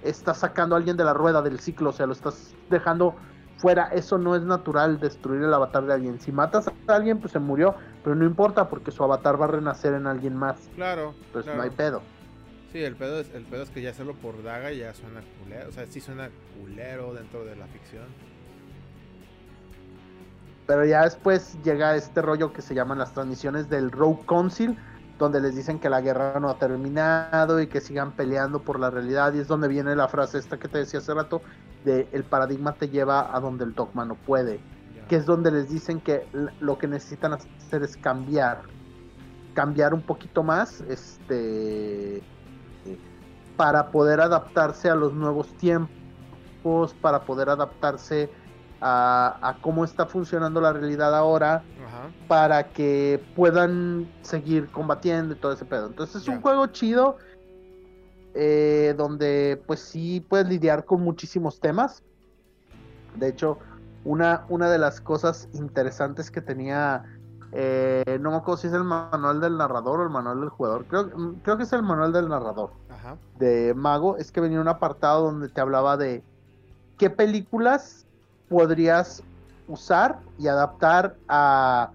Estás sacando a alguien de la rueda del ciclo, o sea, lo estás dejando fuera. Eso no es natural, destruir el avatar de alguien. Si matas a alguien, pues se murió, pero no importa porque su avatar va a renacer en alguien más. Claro. Entonces no hay pedo. Sí, el pedo, es, el pedo es que ya hacerlo por daga ya suena culero. O sea, sí suena culero dentro de la ficción. Pero ya después llega este rollo que se llaman las transmisiones del Rogue Council, donde les dicen que la guerra no ha terminado y que sigan peleando por la realidad. Y es donde viene la frase esta que te decía hace rato, de el paradigma te lleva a donde el dogma no puede. Que es donde les dicen que lo que necesitan hacer es cambiar. Cambiar un poquito más, este para poder adaptarse a los nuevos tiempos, para poder adaptarse a, cómo está funcionando la realidad ahora, para que puedan seguir combatiendo y todo ese pedo. Entonces es un juego chido, eh, donde pues sí puedes lidiar con muchísimos temas. De hecho, una, una de las cosas interesantes que tenía eh, no me acuerdo si es el manual del narrador o el manual del jugador. Creo, creo que es el manual del narrador de Mago. Es que venía un apartado donde te hablaba de qué películas podrías usar y adaptar a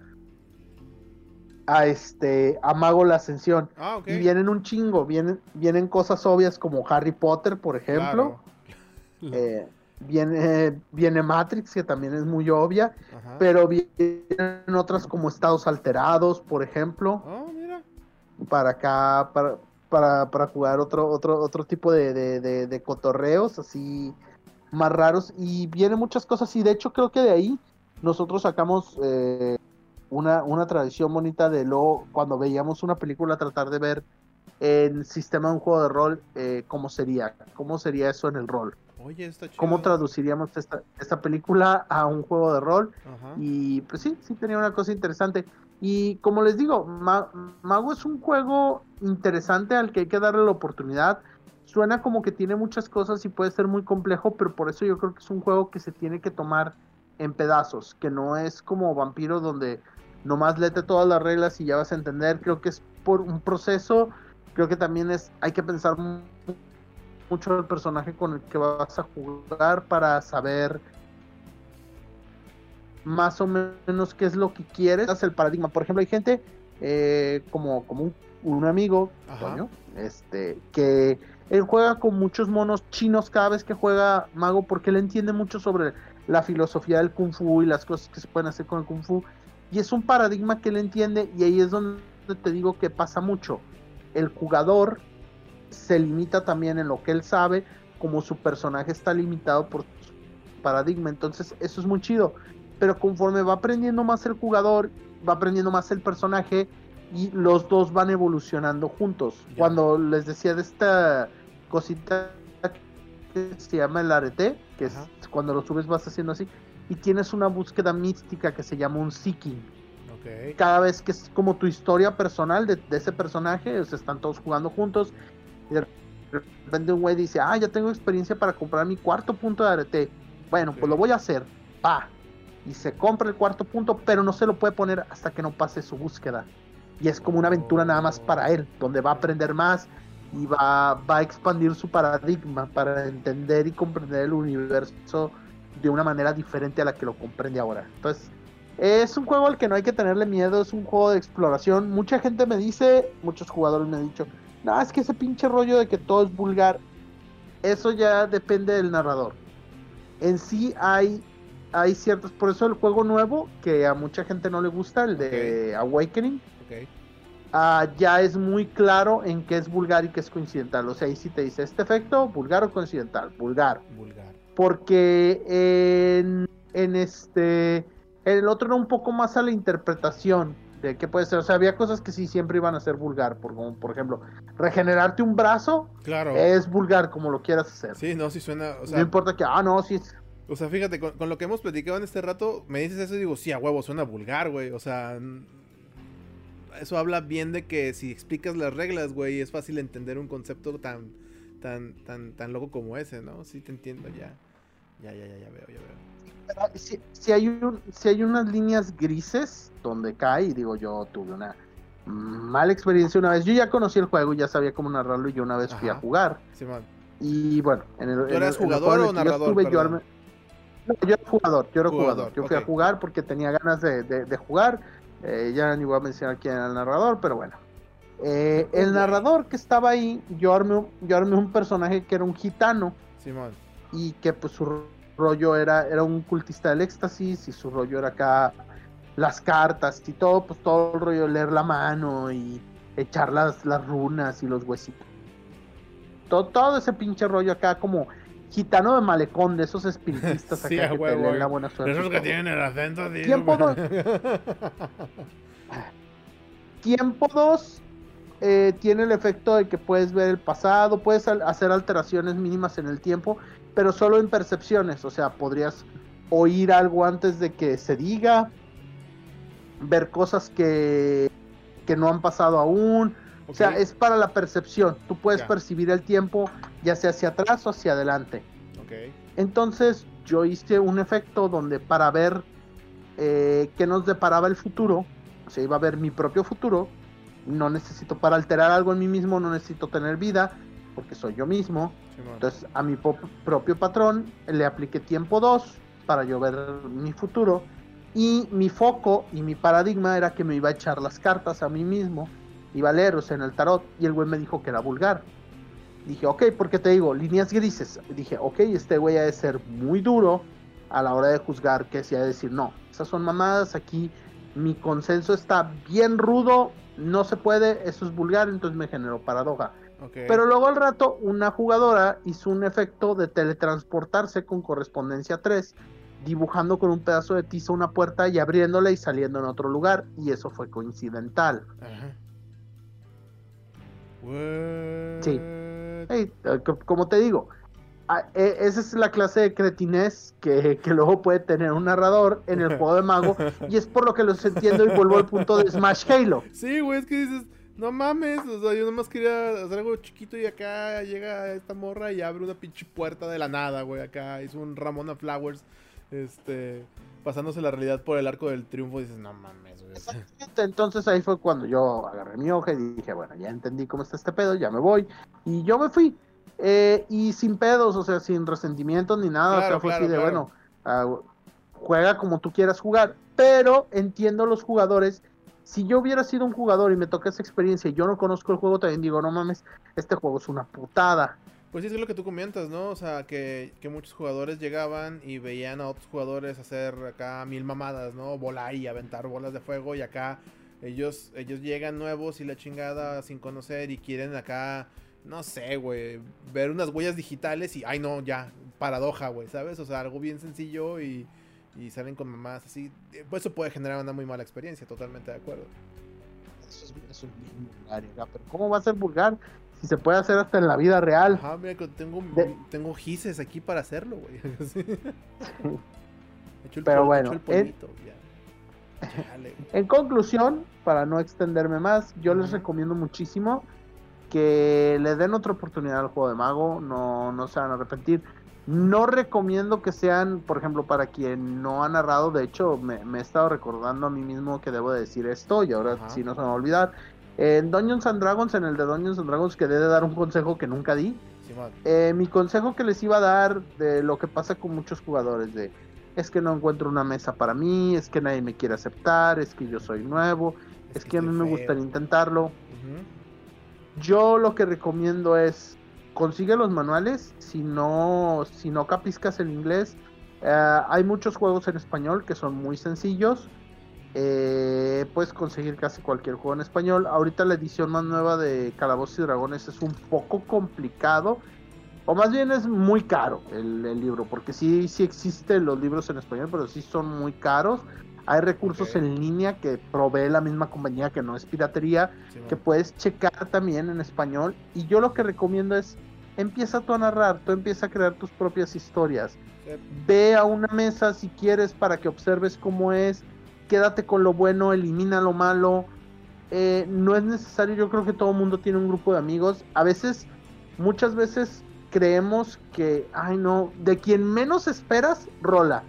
a este a Mago la Ascensión. Ah, y vienen un chingo, vienen, vienen cosas obvias como Harry Potter, por ejemplo. Eh, Viene, viene Matrix, que también es muy obvia, pero vienen otras como estados alterados, por ejemplo. Oh, para acá, para, para, para, jugar otro, otro, otro tipo de, de, cotorreos así más raros. Y vienen muchas cosas, y de hecho creo que de ahí nosotros sacamos eh, una, una tradición bonita de lo cuando veíamos una película tratar de ver en sistema de un juego de rol eh, cómo sería, cómo sería eso en el rol. ¿Cómo traduciríamos esta, película a un juego de rol? Y pues sí, sí tenía una cosa interesante. Y como les digo, Mago es un juego interesante al que hay que darle la oportunidad. Suena como que tiene muchas cosas y puede ser muy complejo, pero por eso yo creo que es un juego que se tiene que tomar en pedazos, que no es como Vampiro donde nomás lete todas las reglas y ya vas a entender. Creo que es por un proceso, creo que también es, hay que pensar mucho el personaje con el que vas a jugar para saber más o menos qué es lo que quieres. Es el paradigma. Por ejemplo, hay gente eh, como, como un, amigo, este, que él juega con muchos monos chinos cada vez que juega mago porque él entiende mucho sobre la filosofía del kung fu y las cosas que se pueden hacer con el kung fu. Y es un paradigma que él entiende y ahí es donde te digo que pasa mucho. El jugador se limita también en lo que él sabe, como su personaje está limitado por su paradigma. Entonces, eso es muy chido. pero conforme va aprendiendo más el jugador, va aprendiendo más el personaje y los dos van evolucionando juntos. Cuando les decía de esta cosita que se llama el arete, que es cuando lo subes vas haciendo así, y tienes una búsqueda mística que se llama un seeking. Cada vez que es como tu historia personal de, ese personaje, están todos jugando juntos, y de repente un güey dice, ah, ya tengo experiencia para comprar mi cuarto punto de arete. Bueno, pues lo voy a hacer. Pa. Y se compra el cuarto punto, pero no se lo puede poner hasta que no pase su búsqueda. Y es como una aventura nada más para él, donde va a aprender más y va, va a expandir su paradigma para entender y comprender el universo de una manera diferente a la que lo comprende ahora. Entonces, es un juego al que no hay que tenerle miedo, es un juego de exploración. Mucha gente me dice, muchos jugadores me han dicho, no, es que ese pinche rollo de que todo es vulgar, eso ya depende del narrador. En sí hay, hay ciertas, por eso el juego nuevo, que a mucha gente no le gusta, el de Awakening, ah, ya es muy claro en qué es vulgar y qué es coincidental. O sea, ahí sí te dice, este efecto, vulgar o coincidental, vulgar. Vulgar. Porque en, en este el otro era un poco más a la interpretación de qué puede ser. O sea, había cosas que sí siempre iban a ser vulgar. Por, como, por ejemplo, regenerarte un brazo claro. es vulgar como lo quieras hacer. Sí, no, si suena. no importa que, ah, no, sí. O sea, fíjate, con, lo que hemos platicado en este rato, me dices eso y digo, sí, a huevo, suena vulgar, güey. O sea, eso habla bien de que si explicas las reglas, güey, es fácil entender un concepto tan, tan, tan, tan loco como ese, ¿no? Sí, te entiendo ya. Ya, ya, ya, ya veo, ya veo si, hay un, si hay unas líneas grises donde cae, y digo, yo tuve una mala experiencia una vez. Yo ya conocí el juego, ya sabía cómo narrarlo y yo una vez fui a jugar. y bueno, en el. ¿Tú eras jugador o narrador? Yo, yo, era jugador, yo era jugador. Yo fui a jugar porque tenía ganas de, jugar. Eh, ya ni voy a mencionar quién era el narrador, pero bueno. Eh, el narrador que estaba ahí, yo armé, yo armé un personaje que era un gitano. Simón. Y que pues su rollo era, era un cultista del éxtasis y su rollo era acá las cartas y todo, pues todo el rollo leer la mano y echar las, las runas y los huesitos. Todo, todo ese pinche rollo acá como gitano de malecón, de esos espiritistas acá que te leen la buena suerte. Esos que tienen el acento. Tiempo 2. Tiempo 2 eh, tiene el efecto de que puedes ver el pasado, puedes hacer alteraciones mínimas en el tiempo pero solo en percepciones, o sea, podrías oír algo antes de que se diga, ver cosas que, que no han pasado aún, o sea, es para la percepción, tú puedes percibir el tiempo ya sea hacia atrás o hacia adelante. Entonces yo hice un efecto donde para ver eh, qué nos deparaba el futuro, o sea, iba a ver mi propio futuro, no necesito para alterar algo en mí mismo, no necesito tener vida, porque soy yo mismo. Entonces a mi propio patrón le apliqué tiempo 2 para yo ver mi futuro. Y mi foco y mi paradigma era que me iba a echar las cartas a mí mismo. Iba a leeros en el tarot. Y el güey me dijo que era vulgar. Dije, ok, porque te digo, líneas grises. Dije, ok, este güey ha de ser muy duro a la hora de juzgar que si ha de decir, no, esas son mamadas, aquí mi consenso está bien rudo, no se puede, eso es vulgar, entonces me generó paradoja. Pero luego al rato una jugadora hizo un efecto de teletransportarse con correspondencia 3, dibujando con un pedazo de tiza una puerta y abriéndola y saliendo en otro lugar, y eso fue coincidental. Sí. Eh, como te digo, e, esa es la clase de cretinez que, que, luego puede tener un narrador en el juego de mago, y es por lo que los entiendo y vuelvo al punto de Smash Halo. Sí, güey, es que dices no mames, o sea, yo nomás quería hacer algo chiquito y acá llega esta morra y abre una pinche puerta de la nada, güey. Acá hizo un Ramona Flowers, este, pasándose la realidad por el arco del triunfo. Y dices, no mames, güey. Entonces ahí fue cuando yo agarré mi hoja y dije, bueno, ya entendí cómo está este pedo, ya me voy. Y yo me fui. Eh, y sin pedos, o sea, sin resentimientos ni nada. o sea, fue así de, bueno, ah, juega como tú quieras jugar. Pero entiendo los jugadores si yo hubiera sido un jugador y me toca esa experiencia y yo no conozco el juego, también digo, no mames, este juego es una putada. Pues es lo que tú comentas, ¿no? O sea, que, muchos jugadores llegaban y veían a otros jugadores hacer acá mil mamadas, ¿no? Volar y aventar bolas de fuego y acá ellos, ellos llegan nuevos y la chingada sin conocer y quieren acá, no sé, güey, ver unas huellas digitales y, ay no, ya, paradoja, güey, ¿sabes? O sea, algo bien sencillo y y salen con mamás así, eh, pues eso puede generar una muy mala experiencia, totalmente de acuerdo. Eso es, eso bien vulgar, pero ¿cómo va a ser vulgar si se puede hacer hasta en la vida real? Ajá, mira, tengo, tengo gises aquí para hacerlo, güey. pero bueno, en, conclusión, para no extenderme más, yo les recomiendo muchísimo que le den otra oportunidad al juego de mago, no, no se van a arrepentir no recomiendo que sean, por ejemplo, para quien no ha narrado, de hecho me, he estado recordando a mí mismo que debo decir esto y ahora sí no se me va a olvidar. En Dungeons and Dragons, en el de Dungeons and Dragons, quedé de dar un consejo que nunca di. Eh, mi consejo que les iba a dar de lo que pasa con muchos jugadores, de es que no encuentro una mesa para mí, es que nadie me quiere aceptar, es que yo soy nuevo, es, que, a mí me gustaría intentarlo. Yo lo que recomiendo es consigue los manuales si no, si no capiscas el inglés. Eh, hay muchos juegos en español que son muy sencillos. Eh, puedes conseguir casi cualquier juego en español. Ahorita la edición más nueva de Calabozos y Dragones es un poco complicado. O más bien es muy caro el, libro. Porque sí, sí existen los libros en español, pero sí son muy caros. Hay recursos en línea que provee la misma compañía que no es piratería, que puedes checar también en español. Y yo lo que recomiendo es, empieza tú a narrar, tú empieza a crear tus propias historias. Ve a una mesa si quieres para que observes cómo es, quédate con lo bueno, elimina lo malo. Eh, no es necesario, yo creo que todo el mundo tiene un grupo de amigos. A veces, muchas veces creemos que, ay no, de quien menos esperas, rola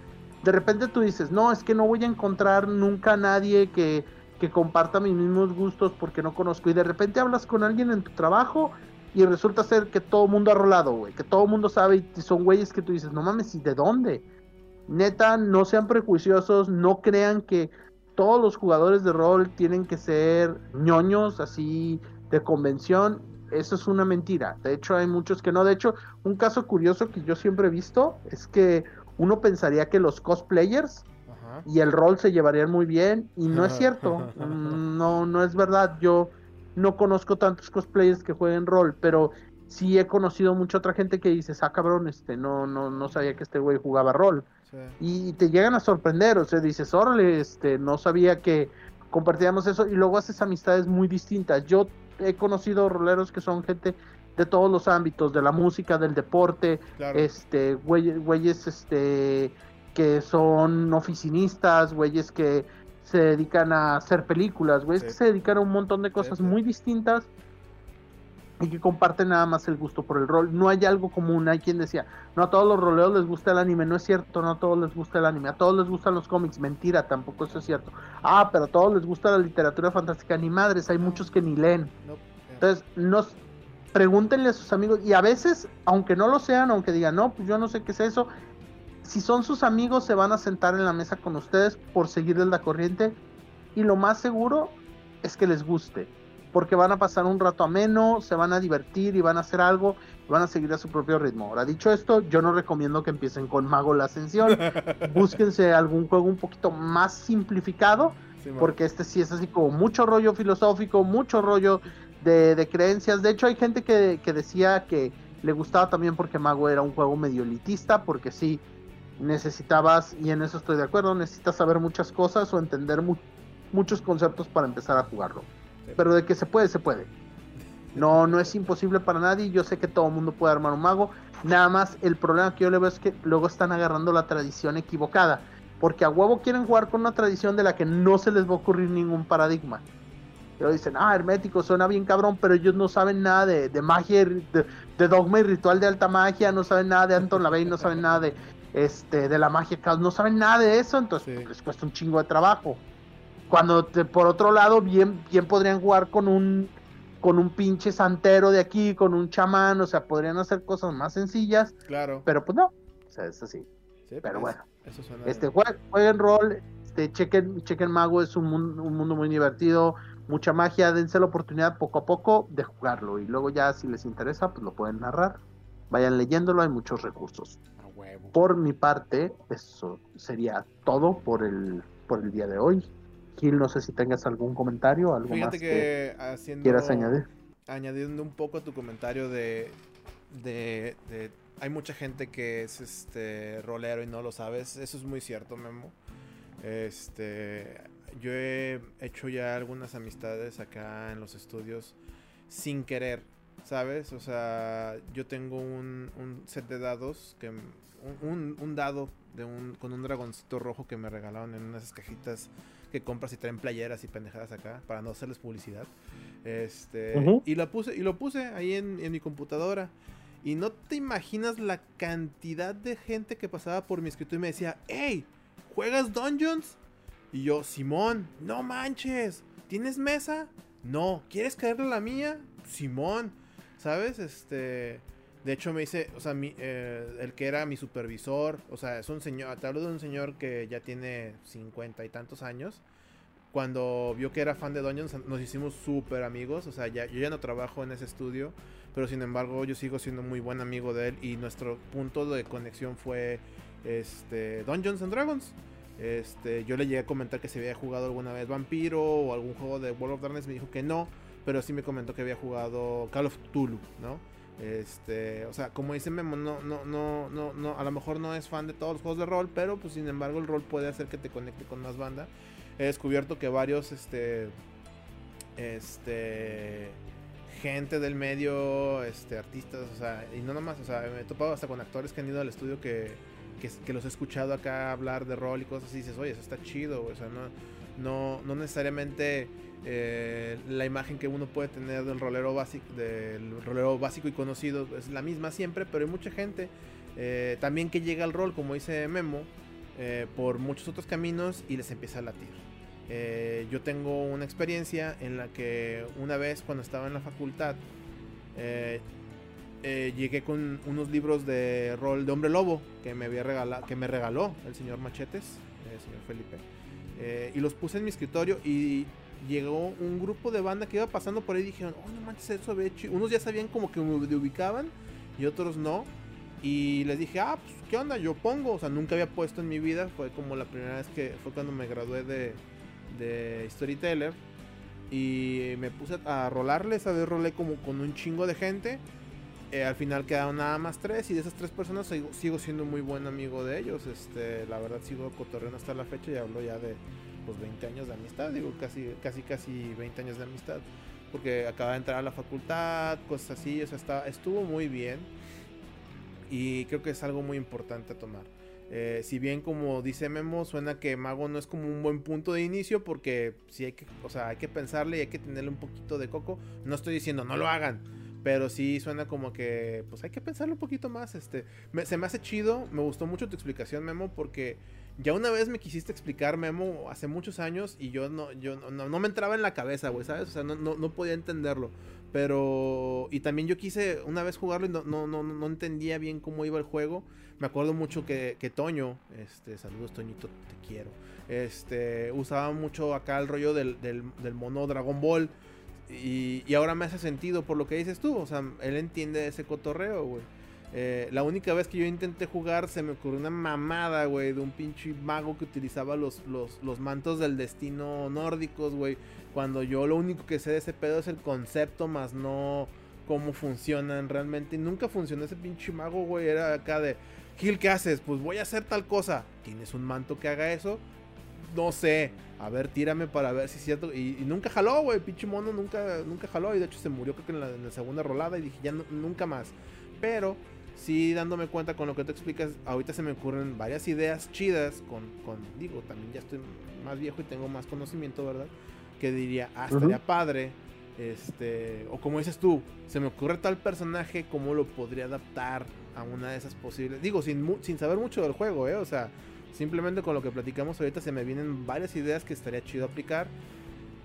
de repente tú dices, no, es que no voy a encontrar nunca a nadie que, que comparta mis mismos gustos porque no conozco. Y de repente hablas con alguien en tu trabajo y resulta ser que todo mundo ha rolado, güey, que todo mundo sabe y son güeyes que tú dices, no mames, ¿y de dónde? Neta, no sean prejuiciosos, no crean que todos los jugadores de rol tienen que ser ñoños así de convención. Eso es una mentira. De hecho, hay muchos que no. De hecho, un caso curioso que yo siempre he visto es que uno pensaría que los cosplayers y el rol se llevarían muy bien y no es cierto, no, no es verdad, yo no conozco tantos cosplayers que jueguen rol, pero sí he conocido mucha otra gente que dice, ah cabrón, este, no, no, no sabía que este güey jugaba rol. Y te llegan a sorprender, o sea, dices, órale, este, no sabía que compartíamos eso, y luego haces amistades muy distintas. Yo he conocido roleros que son gente de todos los ámbitos, de la música, del deporte, este, güeyes, este, que son oficinistas, güeyes que se dedican a hacer películas, güeyes que se dedican a un montón de cosas muy distintas y que comparten nada más el gusto por el rol. No hay algo común, hay quien decía, no a todos los roleos les gusta el anime, no es cierto, no a todos les gusta el anime, a todos les gustan los cómics, mentira, tampoco eso es cierto. Ah, pero a todos les gusta la literatura fantástica, ni madres, hay muchos que ni leen. Entonces, no, pregúntenle a sus amigos y a veces, aunque no lo sean, aunque digan, no, pues yo no sé qué es eso, si son sus amigos se van a sentar en la mesa con ustedes por seguirles la corriente y lo más seguro es que les guste, porque van a pasar un rato ameno, se van a divertir y van a hacer algo y van a seguir a su propio ritmo. Ahora, dicho esto, yo no recomiendo que empiecen con Mago la Ascensión, búsquense algún juego un poquito más simplificado, porque este sí es así como mucho rollo filosófico, mucho rollo de, creencias. De hecho, hay gente que, decía que le gustaba también porque Mago era un juego medio elitista, porque sí necesitabas, y en eso estoy de acuerdo, necesitas saber muchas cosas o entender muchos conceptos para empezar a jugarlo. Pero de que se puede, se puede. No, no es imposible para nadie. Yo sé que todo el mundo puede armar un mago. Nada más el problema que yo le veo es que luego están agarrando la tradición equivocada. Porque a huevo quieren jugar con una tradición de la que no se les va a ocurrir ningún paradigma. Pero dicen, ah, hermético, suena bien cabrón, pero ellos no saben nada de, magia, de, dogma y ritual de alta magia, no saben nada de Anton LaVey, no saben nada de, este, de la magia no saben nada de eso, entonces les cuesta un chingo de trabajo. Cuando por otro lado, bien, bien podrían jugar con un, con un pinche santero de aquí, con un chamán, o sea, podrían hacer cosas más sencillas. Claro. Pero pues no, o sea, es así. pero pues, bueno, este, jueguen, rol, este, chequen, chequen Mago, es un, un mundo muy divertido mucha magia, dense la oportunidad poco a poco de jugarlo y luego ya si les interesa pues lo pueden narrar. Vayan leyéndolo, hay muchos recursos. Por mi parte, eso sería todo por el por el día de hoy. Gil, no sé si tengas algún comentario, algo más que, quieras añadir. Añadiendo un poco a tu comentario de, de, hay mucha gente que es este rolero y no lo sabes. Eso es muy cierto, Memo. Este, yo he hecho ya algunas amistades acá en los estudios sin querer, ¿sabes? O sea, yo tengo un, set de dados, que un, dado de un, con un dragoncito rojo que me regalaron en unas cajitas que compras y traen playeras y pendejadas acá para no hacerles publicidad. Este, y lo puse y lo puse ahí en, en mi computadora. Y no te imaginas la cantidad de gente que pasaba por mi escritorio y me decía, hey, ¿juegas Dungeons? Y yo, Simón, no manches, ¿tienes mesa? No, ¿quieres caerle a la mía? Simón, ¿sabes? Este, de hecho me dice, o sea, mi, eh, el que era mi supervisor, o sea, es un señor, te hablo de un señor que ya tiene cincuenta y tantos años. Cuando vio que era fan de Dungeons, nos hicimos súper amigos. O sea, ya, yo ya no trabajo en ese estudio pero sin embargo yo sigo siendo muy buen amigo de él y nuestro punto de conexión fue este Dungeons and Dragons. Este, yo le llegué a comentar que se había jugado alguna vez Vampiro o algún juego de World of Darkness, me dijo que no, pero sí me comentó que había jugado Call of Tulu, ¿no? Este, o sea, como dice Memo, no, no, no, no, no, a lo mejor no es fan de todos los juegos de rol, pero pues sin embargo el rol puede hacer que te conecte con más banda. He descubierto que varios, este, este, gente del medio, este, artistas, o sea, y no nomás, o sea, me he topado hasta con actores que han ido al estudio que, que, los he escuchado acá hablar de rol y cosas así, y dices, oye, eso está chido, o sea, no, no, no necesariamente eh, la imagen que uno puede tener del rolero básico, del rolero básico y conocido es la misma siempre, pero hay mucha gente eh, también que llega al rol, como dice Memo, eh, por muchos otros caminos y les empieza a latir. Eh, yo tengo una experiencia en la que una vez cuando estaba en la facultad eh, eh, llegué con unos libros de rol de hombre lobo que me había regalado, que me regaló el señor Machetes, el señor Felipe, y los puse en mi escritorio y llegó un grupo de banda que iba pasando por ahí y dijeron, oh no manches, eso ve Unos ya sabían como que me ubicaban y otros no. Y les dije, ah, pues, ¿qué onda? Yo pongo. O sea, nunca había puesto en mi vida. Fue como la primera vez que fue cuando me gradué de, de Storyteller. Y me puse a rolarles, esa vez rolé como con un chingo de gente. Eh, al final quedaron nada más tres y de esas tres personas sigo, siendo muy buen amigo de ellos. Este, la verdad sigo cotorreando hasta la fecha y hablo ya de pues 20 años de amistad, digo casi casi casi 20 años de amistad, porque acaba de entrar a la facultad, cosas así, o sea, está, estuvo muy bien y creo que es algo muy importante a tomar. Eh, si bien como dice Memo, suena que Mago no es como un buen punto de inicio porque si hay que, o sea, hay que pensarle y hay que tenerle un poquito de coco. No estoy diciendo no lo hagan, pero sí suena como que pues hay que pensarle un poquito más. Este, se me hace chido, me gustó mucho tu explicación Memo porque ya una vez me quisiste explicar Memo hace muchos años y yo no, yo no, no me entraba en la cabeza, güey, ¿sabes? O sea, no, no, no podía entenderlo. Pero. Y también yo quise una vez jugarlo y no, no, no, no entendía bien cómo iba el juego. Me acuerdo mucho que, que, Toño, este, saludos Toñito, te quiero. Este, usaba mucho acá el rollo del, del, del mono Dragon Ball. Y, ahora me hace sentido por lo que dices tú. O sea, él entiende ese cotorreo, güey. Eh, la única vez que yo intenté jugar se me ocurrió una mamada, güey, de un pinche mago que utilizaba los, los, los mantos del destino nórdicos, güey. Cuando yo lo único que sé de ese pedo es el concepto, más no cómo funcionan realmente. Y nunca funcionó ese pinche mago, güey. Era acá de, Gil, ¿qué haces? Pues voy a hacer tal cosa. ¿Tienes un manto que haga eso? No sé. A ver, tírame para ver si es cierto. Y, nunca jaló, güey. Pinche mono nunca, nunca jaló. Y de hecho se murió creo que en la, segunda rolada. Y dije, ya nunca más. Pero sí dándome cuenta con lo que tú explicas, ahorita se me ocurren varias ideas chidas con, con digo, también ya estoy más viejo y tengo más conocimiento, ¿verdad? que diría, ah, estaría padre. Este, o como dices tú, se me ocurre tal personaje, ¿cómo lo podría adaptar a una de esas posibles? Digo, sin, sin saber mucho del juego, ¿eh? O sea, simplemente con lo que platicamos ahorita se me vienen varias ideas que estaría chido aplicar.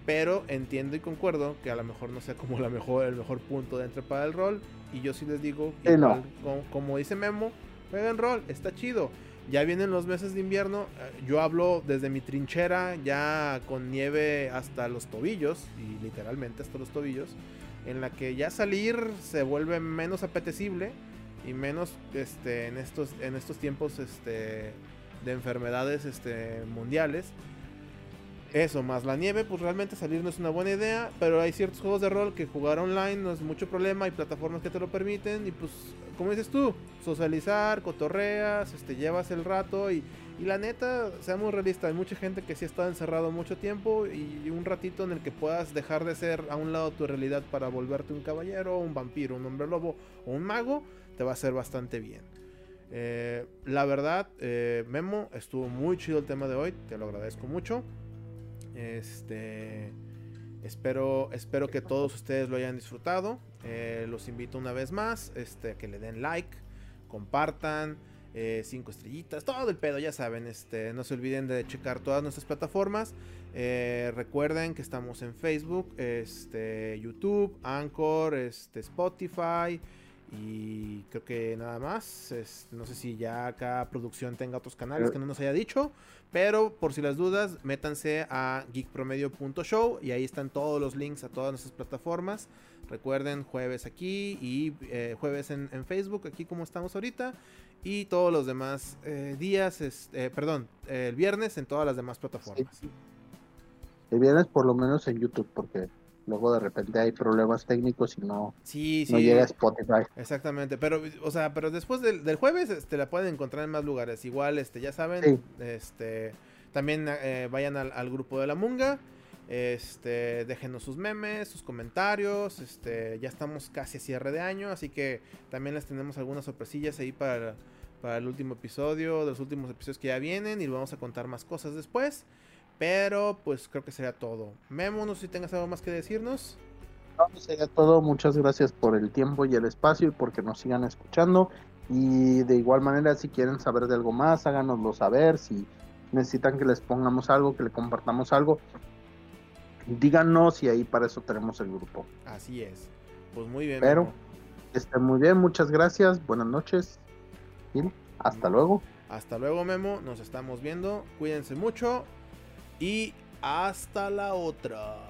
Pero entiendo y concuerdo que a lo mejor no sea como la mejor, el mejor punto de entrar para el rol. Y yo sí les digo, como, como, dice Memo, jueguen rol, está chido. Ya vienen los meses de invierno. Eh, yo hablo desde mi trinchera, ya con nieve hasta los tobillos, y literalmente hasta los tobillos, en la que ya salir se vuelve menos apetecible y menos este, en, estos, en estos tiempos este, de enfermedades este, mundiales. Eso, más la nieve, pues realmente salir no es una buena idea, pero hay ciertos juegos de rol que jugar online no es mucho problema, hay plataformas que te lo permiten y pues, como dices tú, socializar, cotorreas, este, llevas el rato y, y la neta, seamos realistas, hay mucha gente que sí ha estado encerrado mucho tiempo y un ratito en el que puedas dejar de ser a un lado tu realidad para volverte un caballero, un vampiro, un hombre lobo o un mago, te va a hacer bastante bien. Eh, la verdad, eh, Memo, estuvo muy chido el tema de hoy, te lo agradezco mucho. Este, espero, espero que todos ustedes lo hayan disfrutado. Eh, los invito una vez más, este, a que le den like, compartan. cinco estrellitas, todo el pedo, ya saben. Este, no se olviden de checar todas nuestras plataformas. recuerden que estamos en Facebook, este, YouTube, Anchor, este, Spotify. Y creo que nada más. no sé si ya cada producción tenga otros canales que no nos haya dicho. Pero por si las dudas, métanse a geekpromedio.show y ahí están todos los links a todas nuestras plataformas. Recuerden, jueves aquí y eh, jueves en, Facebook, aquí como estamos ahorita. Y todos los demás eh, días, eh, perdón, el viernes en todas las demás plataformas. El viernes por lo menos en YouTube, porque luego de repente hay problemas técnicos y no, no llega a Spotify. Exactamente, pero o sea, pero después del, jueves este, la pueden encontrar en más lugares. Igual, este, ya saben, este, también eh, vayan al, grupo de la Munga. Este, déjenos sus memes, sus comentarios. Este, ya estamos casi a cierre de año, así que también les tenemos algunas sorpresillas ahí para, para el último episodio, de los últimos episodios que ya vienen y vamos a contar más cosas después. Pero pues creo que sería todo. Memo, no sé si tengas algo más que decirnos. No, sería todo. Muchas gracias por el tiempo y el espacio y porque nos sigan escuchando. Y de igual manera, si quieren saber de algo más, háganoslo saber. Si necesitan que les pongamos algo, que le compartamos algo, díganos y ahí para eso tenemos el grupo. Así es. Pues muy bien. Pero, esté muy bien, muchas gracias. Buenas noches. Y hasta luego. Hasta luego, Memo. Nos estamos viendo. Cuídense mucho. Y hasta la otra.